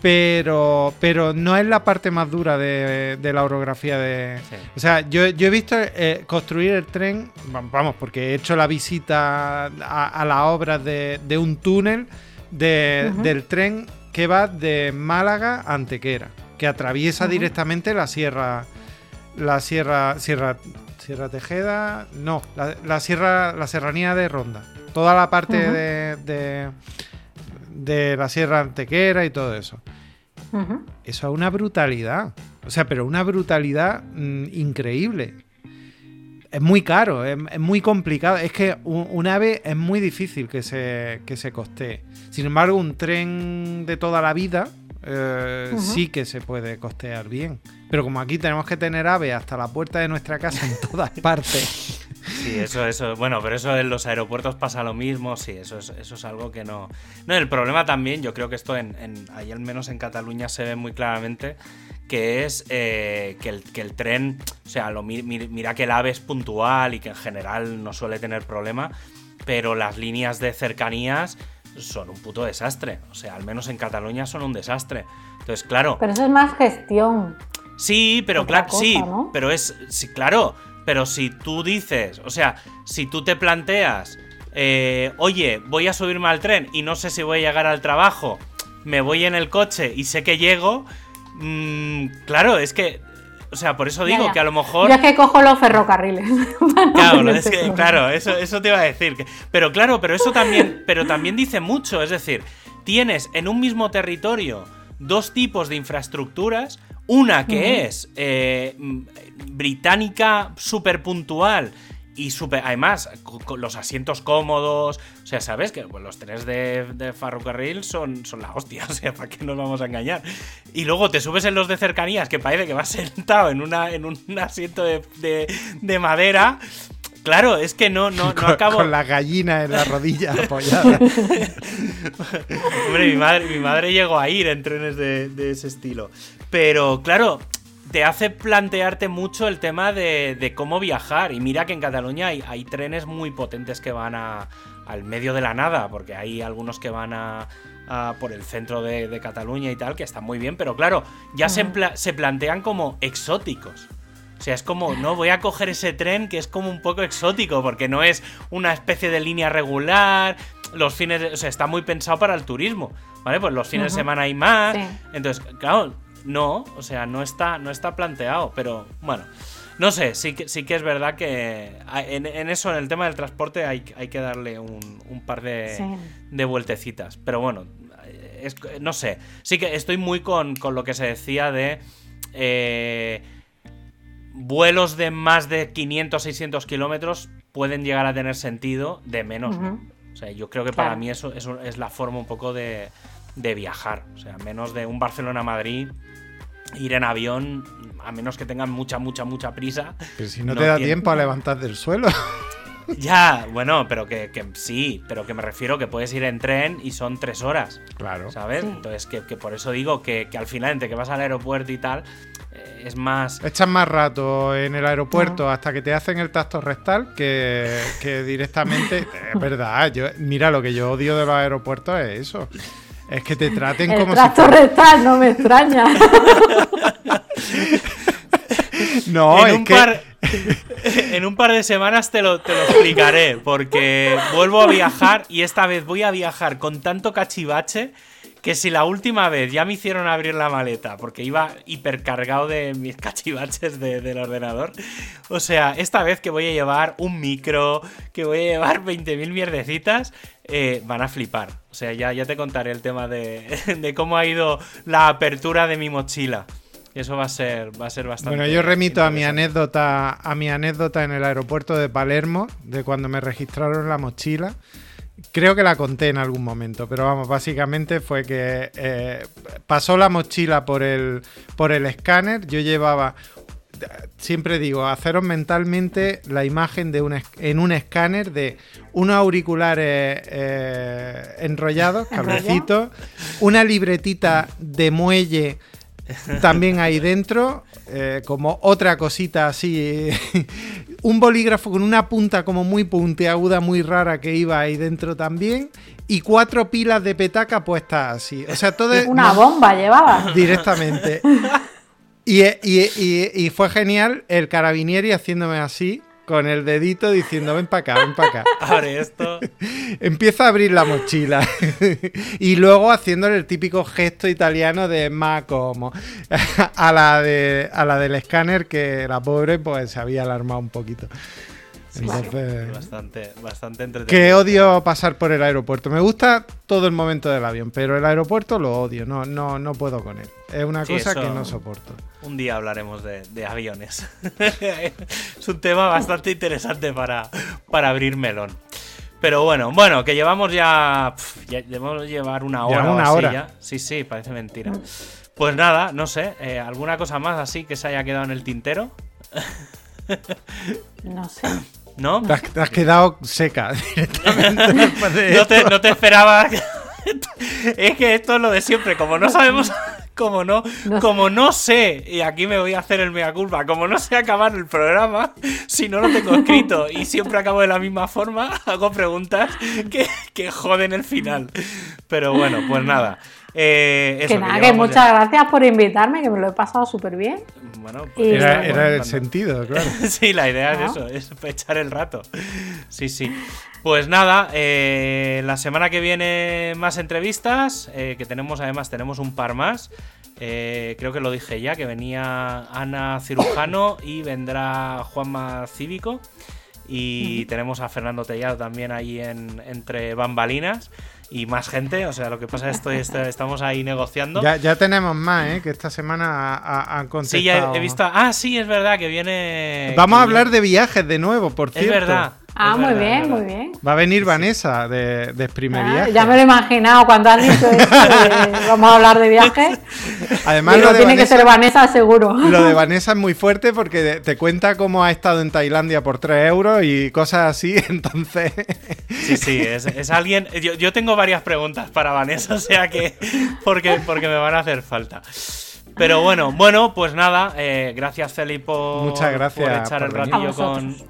pero, pero no es la parte más dura de, la orografía de... O sea, yo, he visto eh, construir el tren, vamos, porque he hecho la visita a, la obra de, un túnel del tren que va de Málaga a Antequera, que atraviesa directamente la sierra, la sierra, sierra, sierra Tejeda, no, la, sierra, la serranía de Ronda, toda la parte de de la Sierra Antequera y todo eso. Eso es una brutalidad. O sea, pero una brutalidad mm, increíble. Es muy caro, es, muy complicado. Es que un, ave es muy difícil que se, que se costee. Sin embargo, un tren de toda la vida eh, sí que se puede costear bien. Pero como aquí tenemos que tener ave hasta la puerta de nuestra casa en todas [LAUGHS] partes. Sí, eso, eso, bueno, pero eso en los aeropuertos pasa lo mismo, sí, eso es, eso es algo que no... No, el problema también, yo creo que esto en, en ahí al menos en Cataluña se ve muy claramente, que es eh, que, el, que, el, tren, o sea, lo, mira que el AVE es puntual y que en general no suele tener problema, pero las líneas de cercanías son un puto desastre, o sea, al menos en Cataluña son un desastre. Entonces, claro... Pero eso es más gestión. Sí, pero claro, sí, pero es, sí, claro, pero si tú dices, o sea, si tú te planteas, eh, oye, voy a subirme al tren y no sé si voy a llegar al trabajo, me voy en el coche y sé que llego, mmm, claro, es que o sea, por eso digo que a lo mejor. Yo es que cojo los ferrocarriles. [LAUGHS] claro, es que, claro eso, eso te iba a decir. Pero claro, pero eso también, pero también dice mucho. Es decir, tienes en un mismo territorio dos tipos de infraestructuras una que es eh, británica súper puntual y super, además con, los asientos cómodos. O sea, sabes que pues, los trenes de, ferrocarril son, son la hostia. [LAUGHS] O sea, ¿para qué nos vamos a engañar? Y luego te subes en los de cercanías, que parece que vas [LAUGHS] sentado en, una, en un asiento de madera. Claro, es que no, no, no acabo. Con la gallina en la rodilla [LAUGHS] apoyada. Hombre, mi madre, mi madre llegó a ir en trenes de, ese estilo. Pero claro, te hace plantearte mucho el tema de, cómo viajar. Y mira que en Cataluña hay, trenes muy potentes que van al medio de la nada, porque hay algunos que van a, por el centro de, Cataluña y tal, que están muy bien, pero claro, ya se, se plantean como exóticos. O sea, es como, no, voy a coger ese tren que es como un poco exótico, porque no es una especie de línea regular. Los fines, de, o sea, está muy pensado para el turismo, ¿vale? Pues los fines de semana hay más. Entonces, claro, no, o sea, no está, no está planteado, pero bueno. No sé, sí que, sí que es verdad que en, eso, en el tema del transporte, hay, hay que darle un, par de, de, vueltecitas. Pero bueno, no sé. Sí que estoy muy con, con lo que se decía de. Eh, vuelos de más de 500, 600 kilómetros pueden llegar a tener sentido de menos. O sea, yo creo que para mí eso, es la forma un poco de, viajar. O sea, menos de un Barcelona-Madrid, ir en avión, a menos que tengan mucha, mucha, mucha prisa. Pero si no, te da tiempo a levantar del suelo. [LAUGHS] Ya, bueno, pero que, sí, pero que me refiero que puedes ir en tren y son tres horas. Claro. ¿Sabes? Entonces, que, por eso digo que, que, al final, entre que vas al aeropuerto y tal, es más. Echas más rato en el aeropuerto hasta que te hacen el tacto rectal que, directamente. [LAUGHS] es verdad, yo, mira, lo que yo odio de los aeropuertos es eso. Es que te traten como si. Tacto rectal, no me extraña. [LAUGHS] no, en un Par, [LAUGHS] en un par de semanas te lo, te lo explicaré, porque vuelvo a viajar y esta vez voy a viajar con tanto cachivache que si la última vez ya me hicieron abrir la maleta porque iba hipercargado de mis [LAUGHS] cachivaches del ordenador, o sea, esta vez que voy a llevar un micro, que voy a llevar [LAUGHS] 20.000 mierdecitas, eh, van a flipar. O sea, ya, ya te contaré el tema de, [LAUGHS] de cómo ha ido la apertura de mi mochila. Eso va a ser, va a ser bastante. Bueno, yo remito a mi anécdota, a mi anécdota en el aeropuerto de Palermo, de cuando me registraron la mochila. Creo que la conté en algún momento, pero vamos, básicamente fue que eh, pasó la mochila por el, por el escáner. Yo llevaba, siempre digo, haceros mentalmente la imagen de un, en un escáner de unos auriculares eh, [LAUGHS] enrollados, cablecitos, una libretita de muelle también ahí dentro, eh, como otra cosita así, un bolígrafo con una punta como muy puntiaguda, muy rara que iba ahí dentro también, y cuatro pilas de petaca puestas así. O sea, todo... Una bomba llevaba. Directamente. Y, y, fue genial el carabinieri haciéndome así, con el dedito diciendo, ven para acá, ven para acá. [LAUGHS] Abre esto. [LAUGHS] Empieza a abrir la mochila. [LAUGHS] y luego haciéndole el típico gesto italiano de ma como. a, la de, a la del escáner que la pobre pues se había alarmado un poquito. Bastante, bastante entretenido. Que odio pasar por el aeropuerto. Me gusta todo el momento del avión, pero el aeropuerto lo odio, no, no, no puedo con él. Es una cosa que no soporto. Un día hablaremos de, aviones. [LAUGHS] es un tema bastante interesante para, para abrir melón. Pero bueno, bueno, que llevamos ya. ya debemos llevar una hora. una hora. Sí, sí, parece mentira. Pues nada, no sé. Eh, ¿Alguna cosa más así que se haya quedado en el tintero? [LAUGHS] no sé. ¿No? Te has, quedado seca [LAUGHS] directamente. [LAUGHS] no, te, no te esperaba. [LAUGHS] es que esto es lo de siempre. Como no sabemos como no, como no sé, y aquí me voy a hacer el mea culpa, como no sé acabar el programa, si no lo tengo escrito y siempre acabo de la misma forma, hago preguntas que, que joden el final. Pero bueno, pues nada. Eh, que nada, que, muchas gracias por invitarme, que me lo he pasado súper bien. Bueno, pues era, el sentido, claro. [LAUGHS] sí, la idea es eso, es echar el rato. Sí, sí. Pues nada, eh, la semana que viene más entrevistas, eh, que tenemos además, tenemos un par más. Eh, creo que lo dije ya, que venía Ana Cirujano y vendrá Juanma Cívico. Y tenemos a Fernando Tellado también ahí en, entre bambalinas y más gente. O sea, lo que pasa es que [LAUGHS] estamos ahí negociando. Ya, tenemos más, ¿eh? Que esta semana han contestado. Sí, ya he visto. Ah, sí, es verdad que viene. Vamos a hablar de viajes de nuevo, por cierto. Es verdad. Ah, muy bien, muy bien. Va a venir Vanessa de, de ah, Ya me lo he imaginado cuando has dicho [LAUGHS] esto vamos a hablar de viajes. Además, lo tiene que ser Vanessa seguro. Lo de Vanessa es muy fuerte porque te cuenta cómo ha estado en Tailandia por 3 euros y cosas así, [LAUGHS] entonces... Sí, sí, es, alguien... Yo, yo, tengo varias preguntas para Vanessa, o sea que... Porque, porque me van a hacer falta. Pero bueno, bueno, pues nada, eh, gracias Celi por, Muchas gracias por echar el ratillo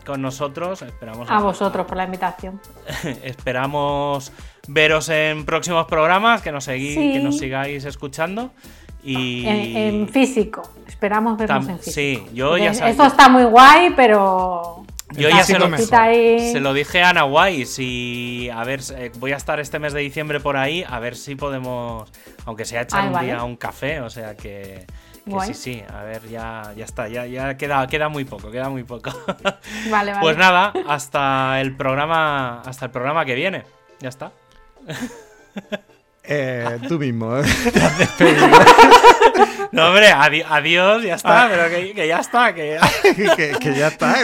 con, nosotros. Esperamos a, vosotros por la invitación. [LAUGHS] Esperamos veros en próximos programas, que nos, seguís, que nos sigáis escuchando. Y... En, físico, esperamos vernos en físico. Sí, yo ya sabía. Esto está muy guay, pero yo ya se lo, se lo, dije a Ana Weiss y a ver, eh, voy a estar este mes de diciembre por ahí, a ver si podemos, aunque sea echar un día un café, o sea que, sí, sí, a ver, ya, ya está, ya, ya queda, queda muy poco, queda muy poco. [LAUGHS] Vale, vale. Pues nada, hasta el programa, hasta el programa que viene, ya está. Eh, tú mismo, ¿eh? [LAUGHS] No, hombre, adiós, ya está, ah. pero que, ya está, que ya, [LAUGHS] que, ya está.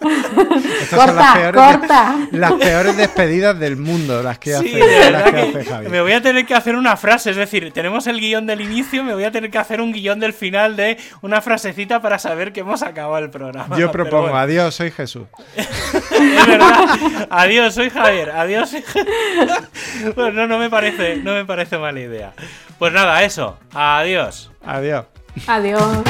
Estas corta, son las peores, corta. las peores despedidas del mundo, las que hace, Javier. Me voy a tener que hacer una frase, es decir, tenemos el guion del inicio, me voy a tener que hacer un guion del final de una frasecita para saber que hemos acabado el programa. Yo propongo, adiós, soy Jesús. [LAUGHS] es verdad, adiós, soy Javier, adiós. pues [LAUGHS] no, no me parece, no me parece mala idea. Pues nada, eso, adiós. Adiós. Adiós.